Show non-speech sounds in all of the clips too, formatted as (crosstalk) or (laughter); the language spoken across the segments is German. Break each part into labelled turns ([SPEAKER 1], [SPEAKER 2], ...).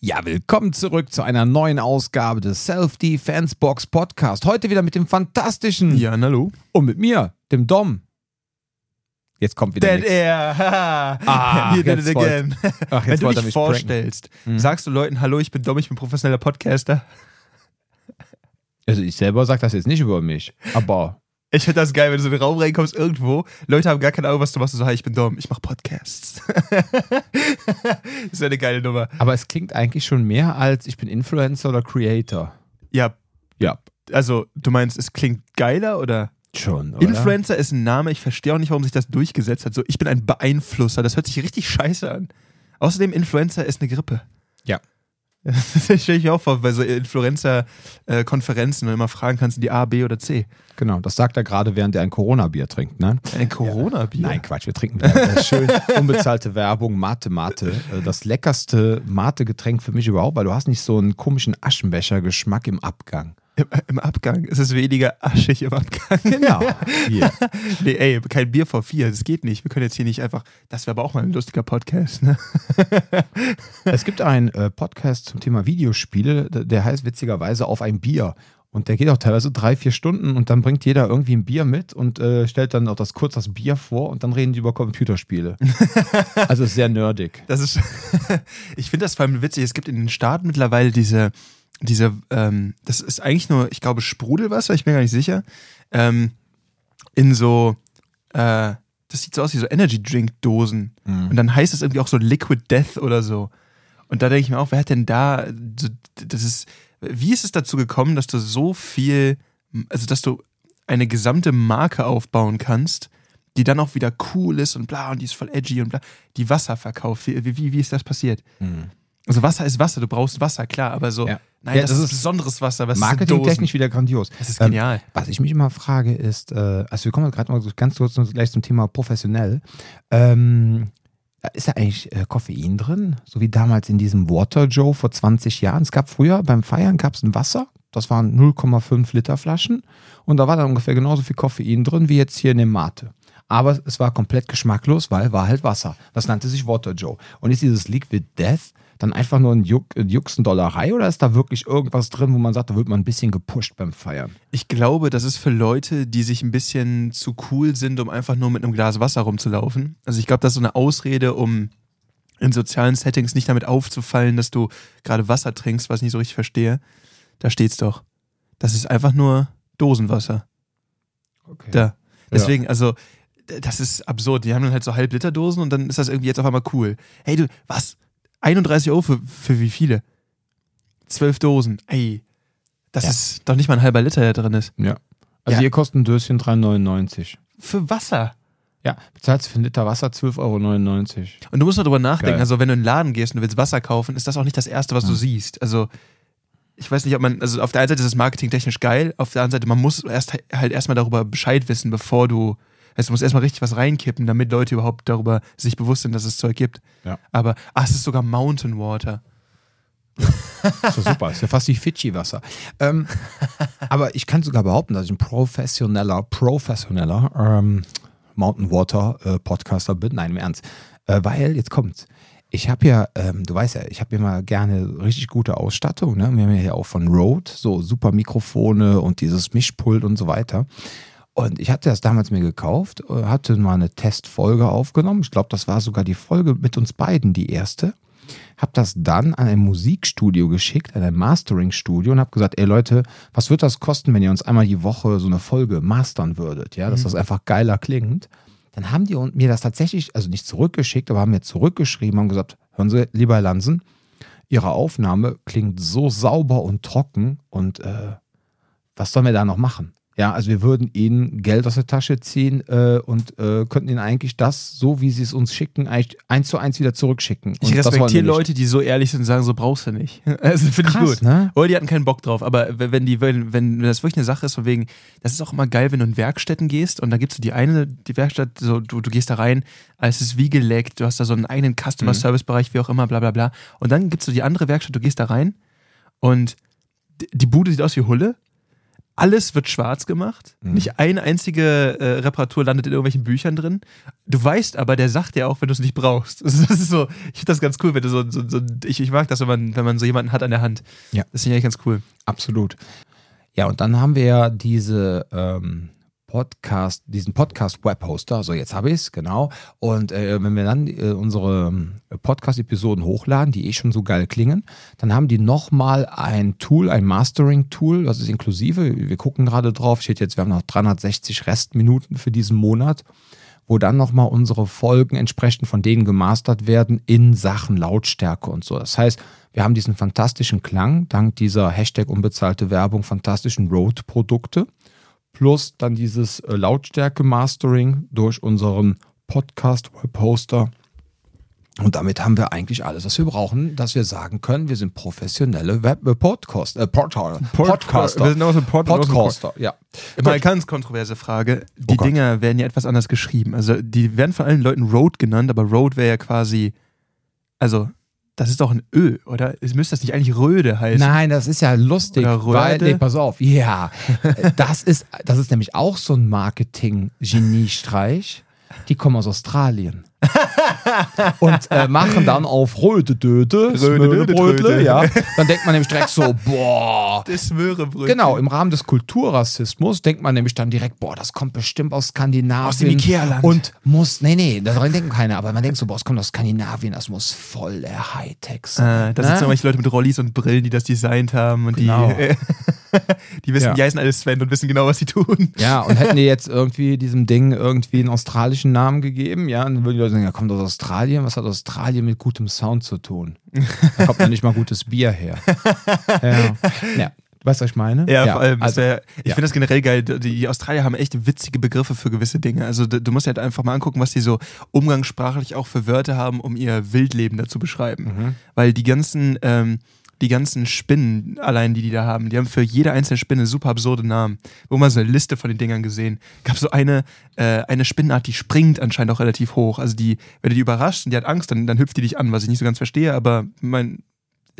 [SPEAKER 1] Ja, willkommen zurück zu einer neuen Ausgabe des Self-Defense Box Podcast. Heute wieder mit dem fantastischen
[SPEAKER 2] Ja, hallo.
[SPEAKER 1] und mit mir, dem Dom. Jetzt kommt wieder
[SPEAKER 2] Dead
[SPEAKER 1] nix.
[SPEAKER 2] Air. (laughs)
[SPEAKER 1] Ah,
[SPEAKER 2] You did it again.
[SPEAKER 1] Ach,
[SPEAKER 2] Wenn
[SPEAKER 1] jetzt
[SPEAKER 2] du dich vorstellst, sagst du Leuten, hallo, ich bin Dom, ich bin professioneller Podcaster.
[SPEAKER 1] Also ich selber sage das jetzt nicht über mich, aber
[SPEAKER 2] Ich finde das geil, wenn du so in den Raum reinkommst irgendwo, Leute haben gar keine Ahnung, was du machst, du so, hi, ich bin Dom, ich mache Podcasts. (laughs) das wäre eine geile Nummer.
[SPEAKER 1] aber es klingt eigentlich schon mehr als ich bin Influencer oder Creator.
[SPEAKER 2] Ja,
[SPEAKER 1] Ja,
[SPEAKER 2] also du meinst, es klingt geiler oder?
[SPEAKER 1] schon, oder?
[SPEAKER 2] Influencer ist ein Name, ich verstehe auch nicht, warum sich das durchgesetzt hat. So, ich bin ein Beeinflusser, das hört sich richtig scheiße an. Außerdem, Influencer ist eine Grippe.
[SPEAKER 1] Ja.
[SPEAKER 2] Das stelle ich auch vor, bei so Influencer-Konferenzen, wenn du immer fragen kannst, die A, B oder C.
[SPEAKER 1] Genau, das sagt er gerade, während er ein Corona-Bier trinkt, ne?
[SPEAKER 2] Ein Corona-Bier.
[SPEAKER 1] Nein, Quatsch, wir trinken wieder schön unbezahlte Werbung, Mate Mate. Äh, Das leckerste Mate-Getränk für mich überhaupt, weil du hast nicht so einen komischen Aschenbecher-Geschmack im Abgang.
[SPEAKER 2] Im, Im Abgang. Es ist weniger aschig im Abgang.
[SPEAKER 1] Genau. (laughs) Hier.
[SPEAKER 2] Nee, ey, kein Bier vor vier, das geht nicht. Wir können jetzt hier nicht einfach, das wäre aber auch mal ein lustiger Podcast, ne? (laughs)
[SPEAKER 1] Es gibt einen äh, Podcast zum Thema Videospiele, der heißt witzigerweise Auf ein Bier. Und der geht auch teilweise drei, vier Stunden und dann bringt jeder irgendwie ein Bier mit und äh, stellt dann auch das kurz das Bier vor und dann reden die über Computerspiele. (laughs) also ist sehr nerdig.
[SPEAKER 2] Das ist, ich finde das vor allem witzig. Es gibt in den Staaten mittlerweile diese, diese, ähm, das ist eigentlich nur, ich glaube, Sprudelwasser, ich bin gar nicht sicher, ähm, in so, äh, das sieht so aus wie so Energy Drink Dosen.
[SPEAKER 1] Mhm.
[SPEAKER 2] Und dann heißt es irgendwie auch so Liquid Death oder so. Und da denke ich mir auch, wer hat denn da, das ist, wie ist es dazu gekommen, dass du so viel, also dass du eine gesamte Marke aufbauen kannst, die dann auch wieder cool ist und bla und die ist voll edgy und bla, die Wasser verkauft. Wie, wie, wie ist das passiert? Also Wasser ist Wasser, du brauchst Wasser, klar, aber so,
[SPEAKER 1] Ja.
[SPEAKER 2] nein,
[SPEAKER 1] Ja,
[SPEAKER 2] das,
[SPEAKER 1] das
[SPEAKER 2] ist besonderes Wasser, was
[SPEAKER 1] Marketingtechnisch wieder grandios.
[SPEAKER 2] Das ist
[SPEAKER 1] Ähm,
[SPEAKER 2] genial.
[SPEAKER 1] Was ich mich immer frage ist, äh, also wir kommen gerade mal ganz kurz gleich zum Thema professionell. Ähm, ist da eigentlich äh, Koffein drin? So wie damals in diesem Water Joe vor 20 Jahren. Es gab früher beim Feiern gab es ein Wasser, das waren 0,5 Liter Flaschen und da war dann ungefähr genauso viel Koffein drin wie jetzt hier in dem Mate. Aber es war komplett geschmacklos, weil war halt Wasser. Das nannte sich Water Joe. Und ist dieses Liquid Death dann einfach nur ein Juck, Juxendollerei oder ist da wirklich irgendwas drin, wo man sagt, da wird man ein bisschen gepusht beim Feiern?
[SPEAKER 2] Ich glaube, das ist für Leute, die sich ein bisschen zu cool sind, um einfach nur mit einem Glas Wasser rumzulaufen. Also ich glaube, das ist so eine Ausrede, um in sozialen Settings nicht damit aufzufallen, dass du gerade Wasser trinkst, was ich nicht so richtig verstehe. Da steht's doch. Das ist einfach nur Dosenwasser.
[SPEAKER 1] Okay.
[SPEAKER 2] Da. Deswegen, also, d- das ist absurd. Die haben dann halt so Halb-Liter-Dosen und dann ist das irgendwie jetzt auf einmal cool. Hey, du, was? 31 Euro für, für wie viele? Zwölf Dosen. Ey. Das
[SPEAKER 1] Ja.
[SPEAKER 2] ist doch nicht mal ein halber Liter, der drin ist.
[SPEAKER 1] Ja. Also
[SPEAKER 2] Ja.
[SPEAKER 1] hier kostet ein Döschen 3,99.
[SPEAKER 2] Für Wasser.
[SPEAKER 1] Ja, bezahlst für einen Liter Wasser 12,99 Euro.
[SPEAKER 2] Und du musst mal drüber nachdenken,
[SPEAKER 1] Geil.
[SPEAKER 2] also wenn du in den Laden gehst und du willst Wasser kaufen, ist das auch nicht das Erste, was du siehst. Also ich weiß nicht, ob man, also auf der einen Seite ist es marketingtechnisch geil, auf der anderen Seite, man muss erst halt erstmal darüber Bescheid wissen, bevor du, also du musst erstmal richtig was reinkippen, damit Leute überhaupt darüber sich bewusst sind, dass es Zeug gibt.
[SPEAKER 1] Ja.
[SPEAKER 2] Aber, ah, es ist sogar Mountain Water. (laughs)
[SPEAKER 1] Ist doch super, ist ja fast wie Fidschi-Wasser. Ähm, (laughs) aber ich kann sogar behaupten, dass ich ein professioneller, professioneller ähm, Mountain Water äh, Podcaster bin. Nein, im Ernst. Äh, weil, jetzt kommt's. Ich habe ja, ähm, du weißt ja, ich habe immer gerne richtig gute Ausstattung. Ne? Wir haben ja hier auch von Rode so super Mikrofone und dieses Mischpult und so weiter. Und ich hatte das damals mir gekauft, äh, hatte mal eine Testfolge aufgenommen. Ich glaube, das war sogar die Folge mit uns beiden, die erste. Hab das dann an ein Musikstudio geschickt, an ein Mastering-Studio und hab gesagt, ey Leute, was wird das kosten, wenn ihr uns einmal die Woche so eine Folge mastern würdet, ja, dass das einfach geiler klingt. Dann haben die mir das tatsächlich, also nicht zurückgeschickt, aber haben mir zurückgeschrieben, haben gesagt, hören Sie, lieber Herr Lansen, Ihre Aufnahme klingt so sauber und trocken und äh, was sollen wir da noch machen? Ja, also wir würden ihnen Geld aus der Tasche ziehen äh, und äh, könnten ihnen eigentlich das, so wie sie es uns schicken, eigentlich eins zu eins wieder zurückschicken.
[SPEAKER 2] Ich
[SPEAKER 1] Und wir
[SPEAKER 2] respektiere. Leute, die so ehrlich sind und sagen, so brauchst du nicht. (laughs) Also finde ich gut.
[SPEAKER 1] ne?
[SPEAKER 2] Oder die hatten keinen Bock drauf. Aber wenn die, wenn, wenn das wirklich eine Sache ist, von wegen, das ist auch immer geil, wenn du in Werkstätten gehst und da gibst du die eine, die Werkstatt, so, du, du gehst da rein, es ist wie geleckt, du hast da so einen eigenen Customer Service Bereich, wie auch immer, bla bla bla. Und dann gibst du die andere Werkstatt, du gehst da rein und die Bude sieht aus wie Hulle, alles wird schwarz gemacht.
[SPEAKER 1] Mhm.
[SPEAKER 2] Nicht eine einzige äh, Reparatur landet in irgendwelchen Büchern drin. Du weißt aber, der sagt dir auch, wenn du es nicht brauchst. (laughs) Das ist so, ich finde das ganz cool, wenn du so, so, so ich, ich mag das, wenn man, wenn man so jemanden hat an der Hand.
[SPEAKER 1] Ja.
[SPEAKER 2] Das finde ich eigentlich ganz cool.
[SPEAKER 1] Absolut. Ja, und dann haben wir ja diese ähm, Podcast, diesen Podcast-Webhoster. So, jetzt habe ich es, genau. Und äh, wenn wir dann äh, unsere ähm, Podcast-Episoden hochladen, die eh schon so geil klingen, dann haben die nochmal ein Tool, ein Mastering-Tool, das ist inklusive. Wir gucken gerade drauf, steht jetzt, wir haben noch 360 Restminuten für diesen Monat wo dann nochmal unsere Folgen entsprechend von denen gemastert werden in Sachen Lautstärke und so. Das heißt, wir haben diesen fantastischen Klang, dank dieser Hashtag unbezahlte Werbung, fantastischen Road-Produkte, plus dann dieses äh, Lautstärke-Mastering durch unseren Podcast-Webhoster. Und damit haben wir eigentlich alles, was wir brauchen, dass wir sagen können, wir sind professionelle Web äh, Podcast, äh, Portal, Podcaster.
[SPEAKER 2] Wir sind aus dem Pod
[SPEAKER 1] Podcaster, ja.
[SPEAKER 2] Immer eine ganz kontroverse Frage. Die
[SPEAKER 1] Oh.
[SPEAKER 2] Dinger werden ja etwas anders geschrieben. Also die werden von allen Leuten Road genannt, aber Road wäre ja quasi, also das ist doch ein Ö, oder? Es müsste das nicht eigentlich Röde heißen?
[SPEAKER 1] Nein, das ist ja lustig,
[SPEAKER 2] Oder Röhrde.
[SPEAKER 1] weil, nee, pass auf, ja, (laughs) das ist, das ist nämlich auch so ein Marketing-Geniestreich. Die kommen aus Australien. (laughs) und äh, machen dann auf Röde-Döde,
[SPEAKER 2] Röde-Döde-Tröte.
[SPEAKER 1] Smörebrötle, ja. Dann denkt man nämlich direkt so, (laughs) boah.
[SPEAKER 2] Das Möhrebrötchen.
[SPEAKER 1] Genau, im Rahmen des Kulturrassismus denkt man nämlich dann direkt, boah, das kommt bestimmt aus Skandinavien.
[SPEAKER 2] Aus dem Ikea-Land.
[SPEAKER 1] Und muss, nee, nee, daran denken keine, aber man denkt so, boah, es kommt aus Skandinavien, das muss voll der Hightech sein.
[SPEAKER 2] Äh, da
[SPEAKER 1] ne?
[SPEAKER 2] sitzen irgendwelche Leute mit Rollis und Brillen, die das designt haben und
[SPEAKER 1] Genau.
[SPEAKER 2] die, (laughs) (laughs) die wissen,
[SPEAKER 1] Ja.
[SPEAKER 2] die heißen alle Sven und wissen genau, was sie tun.
[SPEAKER 1] Ja, und hätten die (laughs) jetzt irgendwie diesem Ding irgendwie einen australischen Namen gegeben, ja, dann würden die Leute sagen, ja, kommt aus Australien, was hat Australien mit gutem Sound zu tun? Da kommt ja nicht mal gutes Bier her. Ja, (laughs) ja. weißt du, was ich meine?
[SPEAKER 2] Ja, vor allem.
[SPEAKER 1] Also,
[SPEAKER 2] wär, ich
[SPEAKER 1] ja.
[SPEAKER 2] finde das generell geil. Die Australier haben echt witzige Begriffe für gewisse Dinge. Also du musst halt einfach mal angucken, was die so umgangssprachlich auch für Wörter haben, um ihr Wildleben dazu beschreiben.
[SPEAKER 1] Mhm.
[SPEAKER 2] Weil die ganzen, ähm, die ganzen Spinnen, allein die die da haben, die haben für jede einzelne Spinne super absurde Namen. Wo man so eine Liste von den Dingern gesehen. Gab so eine, äh, eine Spinnenart, die springt anscheinend auch relativ hoch. Also die, wenn du die überrascht und die hat Angst, dann, dann hüpft die dich an, was ich nicht so ganz verstehe, aber mein,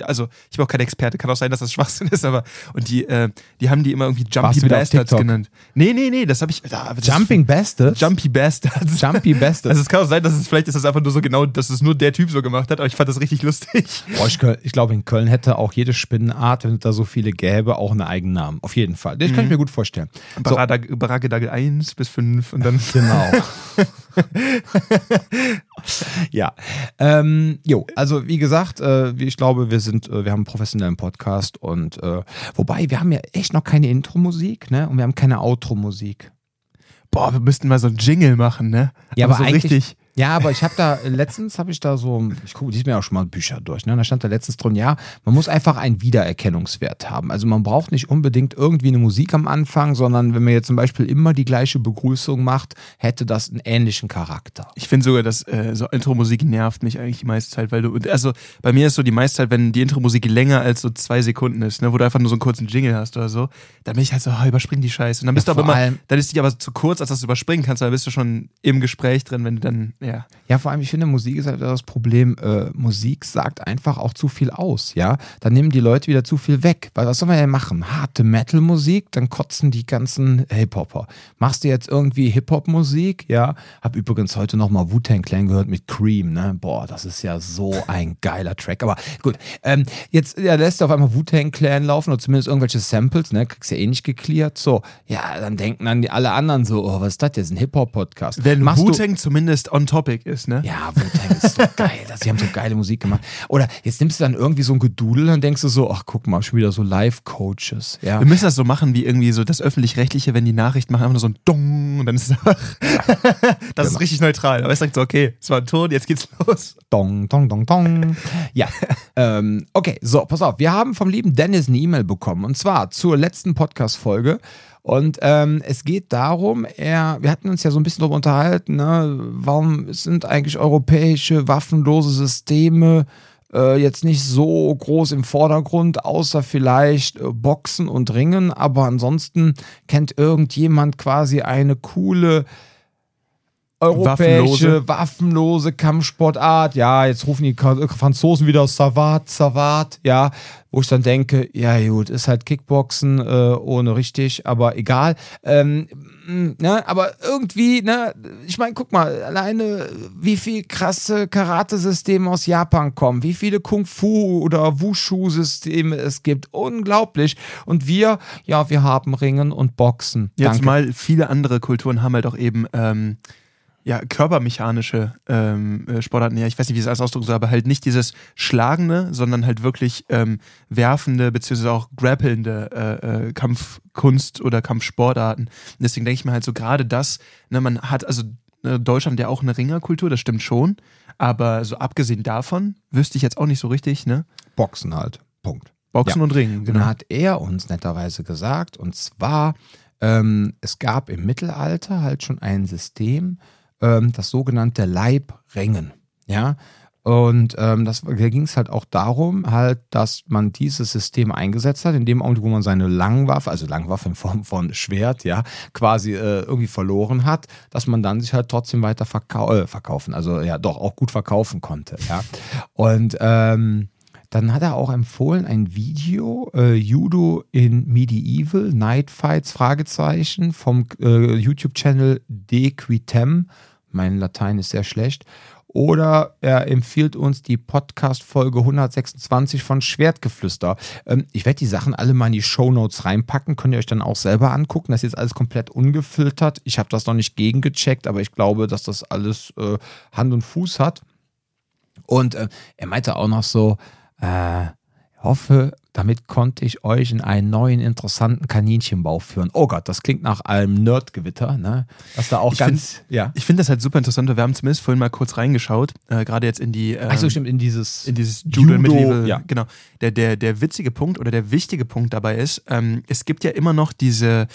[SPEAKER 2] also ich bin auch kein Experte, kann auch sein, dass das (laughs) Schwachsinn ist, aber und die, äh, die haben die immer irgendwie
[SPEAKER 1] Warst
[SPEAKER 2] Jumpy
[SPEAKER 1] auf
[SPEAKER 2] Bastards genannt. Nee, nee, nee, das habe ich. ah, das
[SPEAKER 1] Jumping Bastards?
[SPEAKER 2] Jumpy Bastards.
[SPEAKER 1] Jumpy (laughs) Bastards.
[SPEAKER 2] Also es kann auch sein, dass es vielleicht ist das einfach nur so genau, dass es nur der Typ so gemacht hat, aber ich fand das richtig lustig.
[SPEAKER 1] Boah, ich, ich glaube, in Köln hätte auch jede Spinnenart, wenn es da so viele gäbe, auch einen eigenen Namen. Auf jeden Fall. Das kann ich mir gut vorstellen. So,
[SPEAKER 2] Baradag- Barakedagel 1 bis 5 und dann.
[SPEAKER 1] Genau. (laughs) (laughs) ja. Ähm, jo, also wie gesagt, äh, wie ich glaube, wir sind, äh, wir haben einen professionellen Podcast und äh, wobei, wir haben ja echt noch keine Intro-Musik, ne? Und wir haben keine Outro-Musik.
[SPEAKER 2] Boah, wir müssten mal so einen Jingle machen, ne?
[SPEAKER 1] Ja, aber
[SPEAKER 2] so
[SPEAKER 1] eigentlich-
[SPEAKER 2] richtig.
[SPEAKER 1] Ja, aber ich habe da, letztens habe ich da so, ich gucke diesmal auch schon mal Bücher durch, ne? Da stand da letztens drin, ja, man muss einfach einen Wiedererkennungswert haben. Also man braucht nicht unbedingt irgendwie eine Musik am Anfang, sondern wenn man jetzt zum Beispiel immer die gleiche Begrüßung macht, hätte das einen ähnlichen Charakter.
[SPEAKER 2] Ich finde sogar, dass äh, so Intro-Musik nervt mich eigentlich die meiste Zeit, weil du, also bei mir ist so die meiste Zeit, wenn die Intro-Musik länger als so zwei Sekunden ist, ne, wo du einfach nur so einen kurzen Jingle hast oder so, dann bin ich halt so, oh, überspring die Scheiße. Und dann bist
[SPEAKER 1] Ja,
[SPEAKER 2] du aber immer, dann ist die aber zu kurz, als dass du überspringen kannst, dann bist du schon im Gespräch drin, wenn du dann, ja.
[SPEAKER 1] Ja, vor allem, ich finde, Musik ist halt das Problem. Äh, Musik sagt einfach auch zu viel aus, ja. Dann nehmen die Leute wieder zu viel weg. Weil was soll man denn machen? Harte Metal-Musik, dann kotzen die ganzen Hip-Hopper. Machst du jetzt irgendwie Hip-Hop-Musik, ja? Hab übrigens heute nochmal Wu-Tang Clan gehört mit Cream, ne? Boah, das ist ja so ein geiler Track. Aber gut, ähm, jetzt ja, lässt du auf einmal Wu-Tang Clan laufen oder zumindest irgendwelche Samples, ne? Kriegst ja eh nicht geklärt. So, ja, dann denken dann die alle anderen so, oh, was ist das jetzt? Ein Hip-Hop-Podcast.
[SPEAKER 2] Wenn Wu-Tang zumindest on topic ist, ne?
[SPEAKER 1] ja, Wu-Tang ist so (laughs) geil. Das, die haben so geile Musik gemacht. Oder jetzt nimmst du dann irgendwie so ein Gedudel und denkst du so, ach guck mal, schon wieder so Live-Coaches. Ja.
[SPEAKER 2] Wir müssen das so machen wie irgendwie so das Öffentlich-Rechtliche, wenn die Nachricht machen, einfach nur so ein Dong und dann ist es einfach. (laughs) das ist richtig neutral. Aber es sagt so, okay, es war ein Ton, jetzt geht's los.
[SPEAKER 1] Dong, dong, dong, dong. Ja. ähm, okay, so, pass auf. Wir haben vom lieben Dennis eine E-Mail bekommen. Und zwar zur letzten Podcast-Folge. Und ähm, es geht darum, er, wir hatten uns ja so ein bisschen darüber unterhalten, ne, warum sind eigentlich europäische waffenlose Systeme äh, jetzt nicht so groß im Vordergrund, außer vielleicht äh, Boxen und Ringen. Aber ansonsten kennt irgendjemand quasi eine coole europäische, waffenlose. waffenlose Kampfsportart. Ja, jetzt rufen die Franzosen wieder Savat, Savat, ja, wo ich dann denke, ja gut, ist halt Kickboxen äh, ohne richtig, aber egal. Ähm, ne, aber irgendwie, ne, ich meine, guck mal, alleine wie viel krasse Karate-Systeme aus Japan kommen, wie viele Kung-Fu oder Wushu-Systeme es gibt, unglaublich. Und wir, ja, wir haben Ringen und Boxen.
[SPEAKER 2] Jetzt Danke. mal, viele andere Kulturen haben halt auch eben ähm, ja, körpermechanische ähm, äh, Sportarten, ja, ich weiß nicht, wie ich es alles ausdrücken soll, aber halt nicht dieses Schlagende, sondern halt wirklich ähm, werfende, beziehungsweise auch grappelnde äh, äh, Kampfkunst oder Kampfsportarten. Und deswegen denke ich mir halt so, gerade das, ne, man hat, also ne, Deutschland ja auch eine Ringerkultur, das stimmt schon, aber so abgesehen davon wüsste ich jetzt auch nicht so richtig, ne?
[SPEAKER 1] Boxen halt, Punkt.
[SPEAKER 2] Boxen ja. und Ringen,
[SPEAKER 1] genau. Und dann hat er uns netterweise gesagt, und zwar, ähm, es gab im Mittelalter halt schon ein System, ähm, das sogenannte Leibringen. Ja, und ähm, das, da ging es halt auch darum, halt, dass man dieses System eingesetzt hat, in dem Augenblick, wo man seine Langwaffe, also Langwaffe in Form von Schwert, ja, quasi äh, irgendwie verloren hat, dass man dann sich halt trotzdem weiter verkau äh, verkaufen, also ja, doch auch gut verkaufen konnte, ja. Und ähm, dann hat er auch empfohlen ein Video, äh, Judo in Medieval, Night Fights, Fragezeichen, vom äh, YouTube-Channel Dequitem. Mein Latein ist sehr schlecht. Oder er empfiehlt uns die Podcast-Folge 126 von Schwertgeflüster. Ähm, ich werde die Sachen alle mal in die Show Notes reinpacken. Könnt ihr euch dann auch selber angucken. Das ist jetzt alles komplett ungefiltert. Ich habe das noch nicht gegengecheckt, aber ich glaube, dass das alles äh, Hand und Fuß hat. Und äh, er meinte auch noch so, äh, hoffe, damit konnte ich euch in einen neuen interessanten Kaninchenbau führen. Oh Gott, das klingt nach einem Nerdgewitter, ne?
[SPEAKER 2] Was da auch ich ganz, find, ja. Ich finde das halt super interessant. Wir haben zumindest vorhin mal kurz reingeschaut, äh, gerade jetzt in die.
[SPEAKER 1] Ähm, Achso, stimmt, in dieses.
[SPEAKER 2] In dieses Judo, Judo Medieval. Ja. Genau. Der, der, der witzige Punkt oder der wichtige Punkt dabei ist, ähm, es gibt ja immer noch diese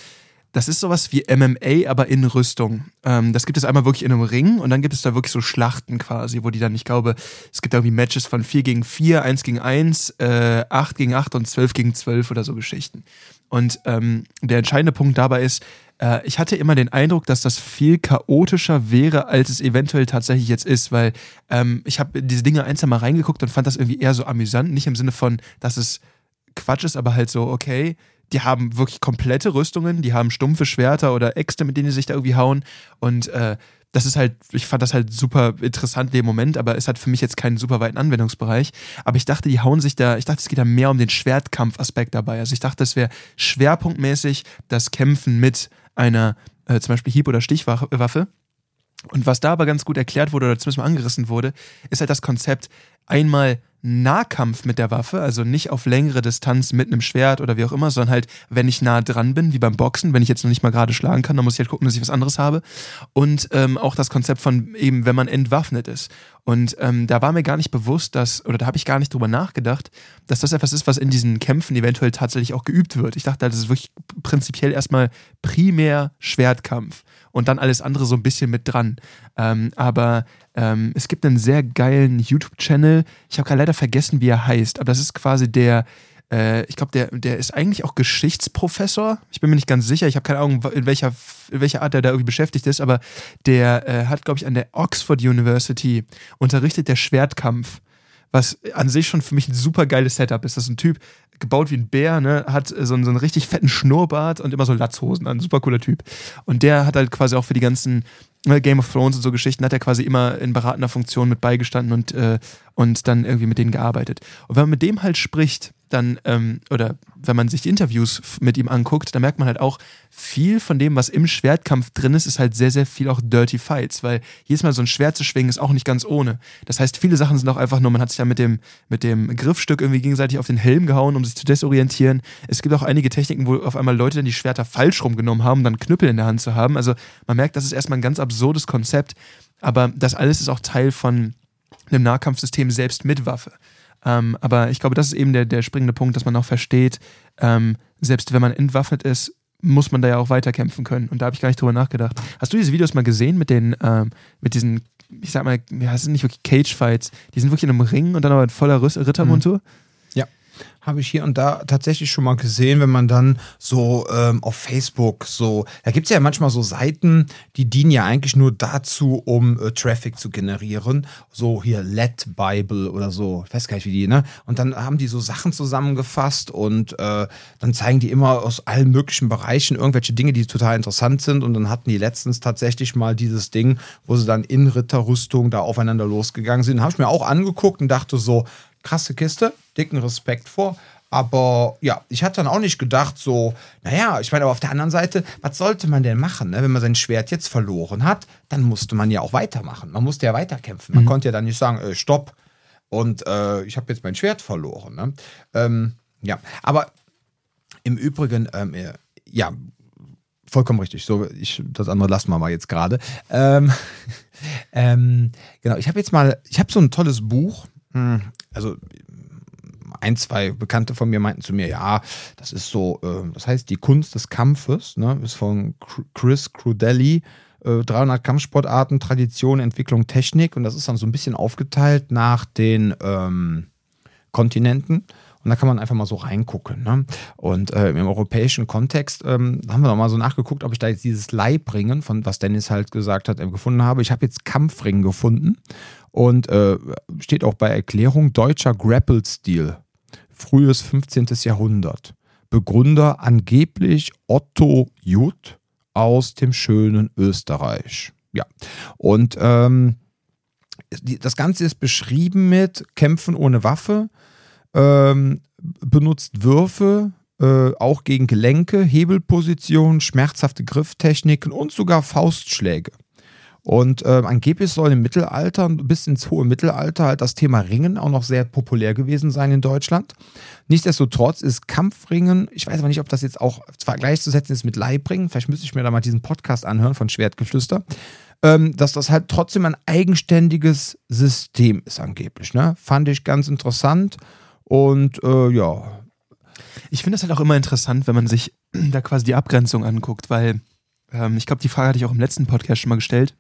[SPEAKER 2] das ist sowas wie MMA, aber in Rüstung. Ähm, das gibt es einmal wirklich in einem Ring und dann gibt es da wirklich so Schlachten quasi, wo die dann, ich glaube, es gibt irgendwie Matches von 4 gegen 4, 1 gegen 1, äh, 8 gegen 8 und 12 gegen 12 oder so Geschichten. Und ähm, der entscheidende Punkt dabei ist, äh, ich hatte immer den Eindruck, dass das viel chaotischer wäre, als es eventuell tatsächlich jetzt ist, weil ähm, ich habe diese Dinge einzeln mal reingeguckt und fand das irgendwie eher so amüsant, nicht im Sinne von, dass es Quatsch ist, aber halt so, okay, die haben wirklich komplette Rüstungen, die haben stumpfe Schwerter oder Äxte, mit denen sie sich da irgendwie hauen. Und äh, das ist halt, ich fand das halt super interessant im Moment, aber es hat für mich jetzt keinen super weiten Anwendungsbereich. Aber ich dachte, die hauen sich da, ich dachte, es geht da mehr um den Schwertkampfaspekt dabei. Also ich dachte, es wäre schwerpunktmäßig das Kämpfen mit einer äh, zum Beispiel Hieb- oder Stichwaffe. Und was da aber ganz gut erklärt wurde oder zumindest mal angerissen wurde, ist halt das Konzept, einmal Nahkampf mit der Waffe, also nicht auf längere Distanz mit einem Schwert oder wie auch immer, sondern halt, wenn ich nah dran bin, wie beim Boxen, wenn ich jetzt noch nicht mal gerade schlagen kann, dann muss ich halt gucken, dass ich was anderes habe. Und ähm, auch das Konzept von eben, wenn man entwaffnet ist. Und ähm, da war mir gar nicht bewusst, dass, oder da habe ich gar nicht drüber nachgedacht, dass das etwas ist, was in diesen Kämpfen eventuell tatsächlich auch geübt wird. Ich dachte, das ist wirklich prinzipiell erstmal primär Schwertkampf und dann alles andere so ein bisschen mit dran. Ähm, aber ähm, es gibt einen sehr geilen YouTube-Channel. Ich habe gerade leider vergessen, wie er heißt, aber das ist quasi der, äh, ich glaube, der, der ist eigentlich auch Geschichtsprofessor. Ich bin mir nicht ganz sicher. Ich habe keine Ahnung, in welcher, in welcher Art er da irgendwie beschäftigt ist, aber der äh, hat, glaube ich, an der Oxford University unterrichtet der Schwertkampf was an sich schon für mich ein super geiles Setup ist. Das ist ein Typ, gebaut wie ein Bär, ne? hat so einen, so einen richtig fetten Schnurrbart und immer so Latzhosen an. Super cooler Typ. Und der hat halt quasi auch für die ganzen Game of Thrones und so Geschichten, hat er quasi immer in beratender Funktion mit beigestanden und, äh, und dann irgendwie mit denen gearbeitet. Und wenn man mit dem halt spricht, dann, ähm, oder wenn man sich Interviews mit ihm anguckt, dann merkt man halt auch, viel von dem, was im Schwertkampf drin ist, ist halt sehr, sehr viel auch Dirty Fights, weil jedes Mal so ein Schwert zu schwingen ist auch nicht ganz ohne. Das heißt, viele Sachen sind auch einfach nur, man hat sich ja mit dem, mit dem Griffstück irgendwie gegenseitig auf den Helm gehauen, um sich zu desorientieren. Es gibt auch einige Techniken, wo auf einmal Leute dann die Schwerter falsch rumgenommen haben, um dann Knüppel in der Hand zu haben. Also man merkt, das ist erstmal ein ganz absurdes Konzept, aber das alles ist auch Teil von einem Nahkampfsystem selbst mit Waffe. Ähm, aber ich glaube, das ist eben der, der springende Punkt, dass man auch versteht, ähm, selbst wenn man entwaffnet ist, muss man da ja auch weiterkämpfen können. Und da habe ich gar nicht drüber nachgedacht. Hast du diese Videos mal gesehen mit den, ähm, mit diesen, ich sag mal, ja, es sind nicht wirklich Cage-Fights, die sind wirklich in einem Ring und dann aber in voller Rittermontur? Mhm.
[SPEAKER 1] Habe ich hier und da tatsächlich schon mal gesehen, wenn man dann so ähm, auf Facebook so, da gibt es ja manchmal so Seiten, die dienen ja eigentlich nur dazu, um äh, Traffic zu generieren. So hier Let Bible oder so, ich weiß gar nicht wie die, ne? Und dann haben die so Sachen zusammengefasst und äh, dann zeigen die immer aus allen möglichen Bereichen irgendwelche Dinge, die total interessant sind. Und dann hatten die letztens tatsächlich mal dieses Ding, wo sie dann in Ritterrüstung da aufeinander losgegangen sind. Habe ich mir auch angeguckt und dachte so, krasse Kiste, dicken Respekt vor. Aber ja, ich hatte dann auch nicht gedacht, so, naja, ich meine, aber auf der anderen Seite, was sollte man denn machen, ne? wenn man sein Schwert jetzt verloren hat? Dann musste man ja auch weitermachen. Man musste ja weiterkämpfen. Man mhm. konnte ja dann nicht sagen, äh, stopp. Und äh, ich habe jetzt mein Schwert verloren. Ne? Ähm, ja, aber im Übrigen, ähm, äh, ja, vollkommen richtig. So, ich, das andere lassen wir mal jetzt gerade. Ähm, (laughs) ähm, genau, ich habe jetzt mal, ich habe so ein tolles Buch. Hm, also ein, zwei Bekannte von mir meinten zu mir, ja, das ist so, äh, das heißt die Kunst des Kampfes, ne, ist von Chris Crudelli, äh, 300 Kampfsportarten, Tradition, Entwicklung, Technik und das ist dann so ein bisschen aufgeteilt nach den ähm, Kontinenten. Und da kann man einfach mal so reingucken. Ne? Und äh, im europäischen Kontext ähm, haben wir noch mal so nachgeguckt, ob ich da jetzt dieses Leibringen, von was Dennis halt gesagt hat, äh, gefunden habe. Ich habe jetzt Kampfring gefunden und äh, steht auch bei Erklärung deutscher Grapple-Stil, frühes 15. Jahrhundert. Begründer angeblich Otto Jutt aus dem schönen Österreich. Ja, und ähm, das Ganze ist beschrieben mit Kämpfen ohne Waffe, ähm, benutzt Würfe, äh, auch gegen Gelenke, Hebelpositionen, schmerzhafte Grifftechniken und sogar Faustschläge. Und äh, angeblich soll im Mittelalter, bis ins hohe Mittelalter, halt das Thema Ringen auch noch sehr populär gewesen sein in Deutschland. Nichtsdestotrotz ist Kampfringen, ich weiß aber nicht, ob das jetzt auch gleichzusetzen ist mit Leibringen, vielleicht müsste ich mir da mal diesen Podcast anhören von Schwertgeflüster, ähm, dass das halt trotzdem ein eigenständiges System ist angeblich. Ne? Fand ich ganz interessant und äh, ja.
[SPEAKER 2] Ich finde es halt auch immer interessant, wenn man sich (clears throat) da quasi die Abgrenzung anguckt, weil ähm, ich glaube, die Frage hatte ich auch im letzten Podcast schon mal gestellt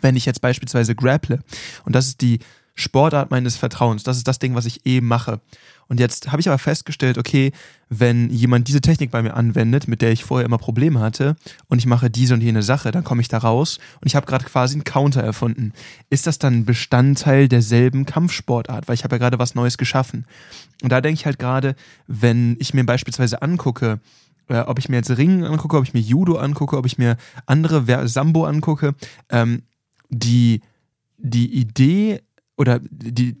[SPEAKER 2] wenn ich jetzt beispielsweise grapple und das ist die Sportart meines Vertrauens, das ist das Ding, was ich eh mache. Und jetzt habe ich aber festgestellt, okay, wenn jemand diese Technik bei mir anwendet, mit der ich vorher immer Probleme hatte, und ich mache diese und jene Sache, dann komme ich da raus und ich habe gerade quasi einen Counter erfunden. Ist das dann Bestandteil derselben Kampfsportart? Weil ich habe ja gerade was Neues geschaffen. Und da denke ich halt gerade, wenn ich mir beispielsweise angucke, äh, ob ich mir jetzt Ringen angucke, ob ich mir Judo angucke, ob ich mir andere Sambo angucke, ähm, die, die Idee oder die,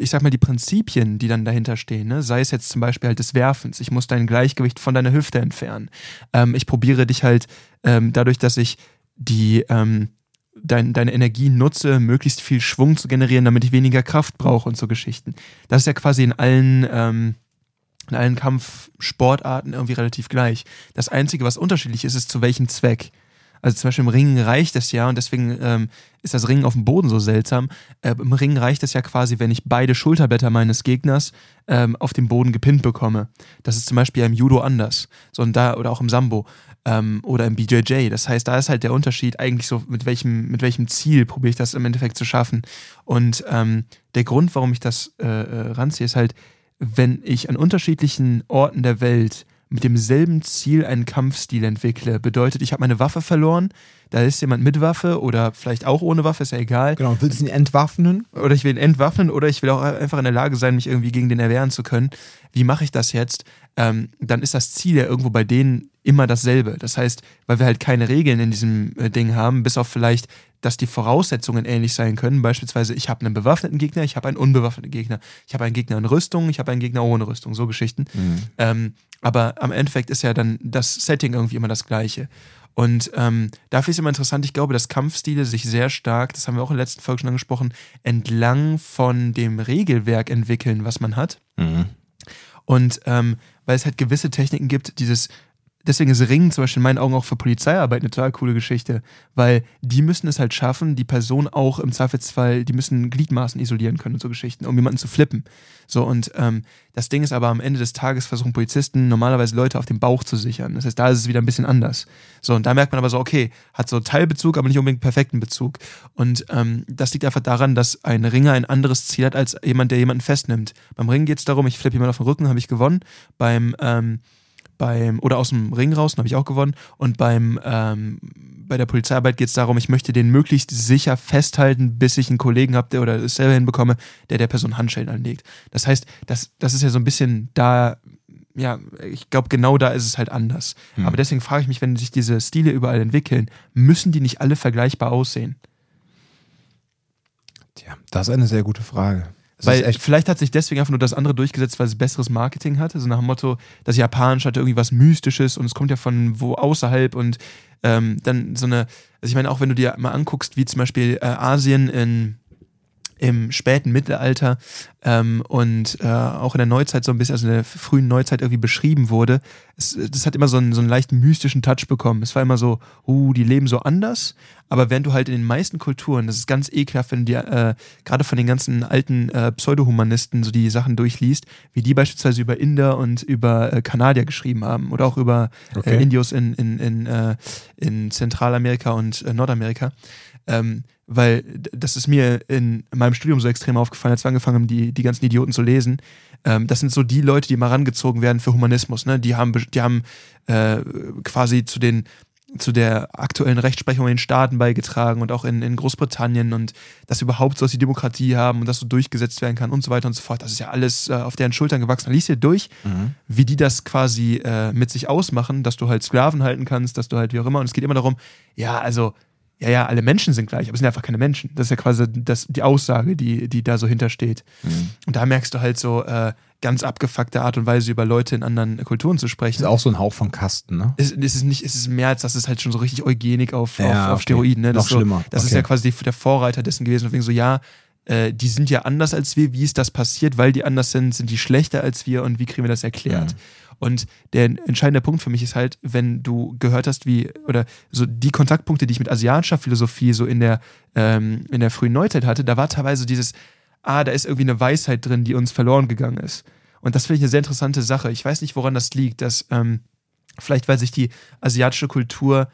[SPEAKER 2] ich sag mal, die Prinzipien, die dann dahinter stehen, ne? sei es jetzt zum Beispiel halt des Werfens, ich muss dein Gleichgewicht von deiner Hüfte entfernen. Ähm, ich probiere dich halt ähm, dadurch, dass ich die, ähm, dein, deine Energie nutze, möglichst viel Schwung zu generieren, damit ich weniger Kraft brauche und so Geschichten. Das ist ja quasi in allen, ähm, in allen Kampfsportarten irgendwie relativ gleich. Das Einzige, was unterschiedlich ist, ist zu welchem Zweck. Also zum Beispiel im Ringen reicht es ja, und deswegen ähm, ist das Ringen auf dem Boden so seltsam. Äh, Im Ringen reicht es ja quasi, wenn ich beide Schulterblätter meines Gegners ähm, auf dem Boden gepinnt bekomme. Das ist zum Beispiel im Judo anders. So, da, oder auch im Sambo ähm, oder im BJJ. Das heißt, da ist halt der Unterschied eigentlich so, mit welchem, mit welchem Ziel probiere ich das im Endeffekt zu schaffen. Und ähm, der Grund, warum ich das äh, äh ranziehe, ist halt, wenn ich an unterschiedlichen Orten der Welt mit demselben Ziel einen Kampfstil entwickle. Bedeutet, ich habe meine Waffe verloren, da ist jemand mit Waffe oder vielleicht auch ohne Waffe, ist ja egal.
[SPEAKER 1] Genau, willst du ihn entwaffnen?
[SPEAKER 2] Oder ich will ihn entwaffnen oder ich will auch einfach in der Lage sein, mich irgendwie gegen den erwehren zu können. Wie mache ich das jetzt? Ähm, dann ist das Ziel ja irgendwo bei denen immer dasselbe. Das heißt, weil wir halt keine Regeln in diesem äh, Ding haben, bis auf vielleicht, dass die Voraussetzungen ähnlich sein können. Beispielsweise, ich habe einen bewaffneten Gegner, ich habe einen unbewaffneten Gegner. Ich habe einen Gegner in Rüstung, ich habe einen Gegner ohne Rüstung. So Geschichten. Mhm. Ähm, aber am Endeffekt ist ja dann das Setting irgendwie immer das gleiche. Und ähm, dafür ist immer interessant, ich glaube, dass Kampfstile sich sehr stark, das haben wir auch in der letzten Folge schon angesprochen, entlang von dem Regelwerk entwickeln, was man hat. Mhm. Und ähm, weil es halt gewisse Techniken gibt, dieses deswegen ist Ringen zum Beispiel in meinen Augen auch für Polizeiarbeit eine total coole Geschichte, weil die müssen es halt schaffen, die Person auch im Zweifelsfall, die müssen Gliedmaßen isolieren können und so Geschichten, um jemanden zu flippen. So, und ähm, das Ding ist aber am Ende des Tages versuchen Polizisten normalerweise Leute auf den Bauch zu sichern. Das heißt, da ist es wieder ein bisschen anders. So, und da merkt man aber so, okay, hat so Teilbezug, aber nicht unbedingt perfekten Bezug. Und ähm, das liegt einfach daran, dass ein Ringer ein anderes Ziel hat als jemand, der jemanden festnimmt. Beim Ringen geht es darum, ich flippe jemanden auf den Rücken, habe ich gewonnen. Beim ähm, beim, oder aus dem Ring raus, habe ich auch gewonnen. Und beim, ähm, bei der Polizeiarbeit geht es darum, ich möchte den möglichst sicher festhalten, bis ich einen Kollegen habe, der oder es selber hinbekomme, der der Person Handschellen anlegt. Das heißt, das, das ist ja so ein bisschen da, ja, ich glaube, genau da ist es halt anders. Hm. Aber deswegen frage ich mich, wenn sich diese Stile überall entwickeln, müssen die nicht alle vergleichbar aussehen?
[SPEAKER 1] Tja, das ist eine sehr gute Frage.
[SPEAKER 2] Weil vielleicht hat sich deswegen einfach nur das andere durchgesetzt, weil es besseres Marketing hatte. So nach dem Motto, das Japanisch hatte irgendwie was Mystisches und es kommt ja von wo außerhalb und ähm, dann so eine, also ich meine, auch wenn du dir mal anguckst, wie zum Beispiel äh, Asien in im späten Mittelalter ähm, und äh, auch in der Neuzeit so ein bisschen, also in der frühen Neuzeit irgendwie beschrieben wurde. Es, das hat immer so einen, so einen leicht mystischen Touch bekommen. Es war immer so, uh, die leben so anders, aber während du halt in den meisten Kulturen, das ist ganz ekelhaft, wenn du dir äh, gerade von den ganzen alten äh, Pseudohumanisten so die Sachen durchliest, wie die beispielsweise über Inder und über äh, Kanadier geschrieben haben oder auch über äh, okay. Indios in, in, in, äh, in Zentralamerika und äh, Nordamerika. Ähm, weil das ist mir in meinem Studium so extrem aufgefallen, als wir angefangen haben, die, die ganzen Idioten zu lesen. Ähm, das sind so die Leute, die mal rangezogen werden für Humanismus. Ne? Die haben, die haben äh, quasi zu den zu der aktuellen Rechtsprechung in den Staaten beigetragen und auch in, in Großbritannien und dass wir überhaupt so wie Demokratie haben und das so durchgesetzt werden kann und so weiter und so fort. Das ist ja alles äh, auf deren Schultern gewachsen. Da liest ihr durch, mhm. wie die das quasi äh, mit sich ausmachen, dass du halt Sklaven halten kannst, dass du halt wie auch immer. Und es geht immer darum, ja, also ja, ja, alle Menschen sind gleich, aber es sind einfach keine Menschen. Das ist ja quasi das, die Aussage, die, die da so hintersteht. Mhm. Und da merkst du halt so äh, ganz abgefuckte Art und Weise über Leute in anderen Kulturen zu sprechen.
[SPEAKER 1] Ist auch so ein Hauch von Kasten, ne?
[SPEAKER 2] Es, es ist nicht, es ist mehr als das ist halt schon so richtig Eugenik auf, ja, auf, auf Steroiden, ne?
[SPEAKER 1] Das Noch
[SPEAKER 2] so,
[SPEAKER 1] schlimmer.
[SPEAKER 2] Das okay. ist ja quasi der Vorreiter dessen gewesen. Deswegen so, ja, äh, die sind ja anders als wir. Wie ist das passiert? Weil die anders sind, sind die schlechter als wir und wie kriegen wir das erklärt? Mhm. Und der entscheidende Punkt für mich ist halt, wenn du gehört hast, wie, oder so die Kontaktpunkte, die ich mit asiatischer Philosophie so in der, ähm, in der frühen Neuzeit hatte, da war teilweise dieses, ah, da ist irgendwie eine Weisheit drin, die uns verloren gegangen ist. Und das finde ich eine sehr interessante Sache. Ich weiß nicht, woran das liegt, dass ähm, vielleicht, weil sich die asiatische Kultur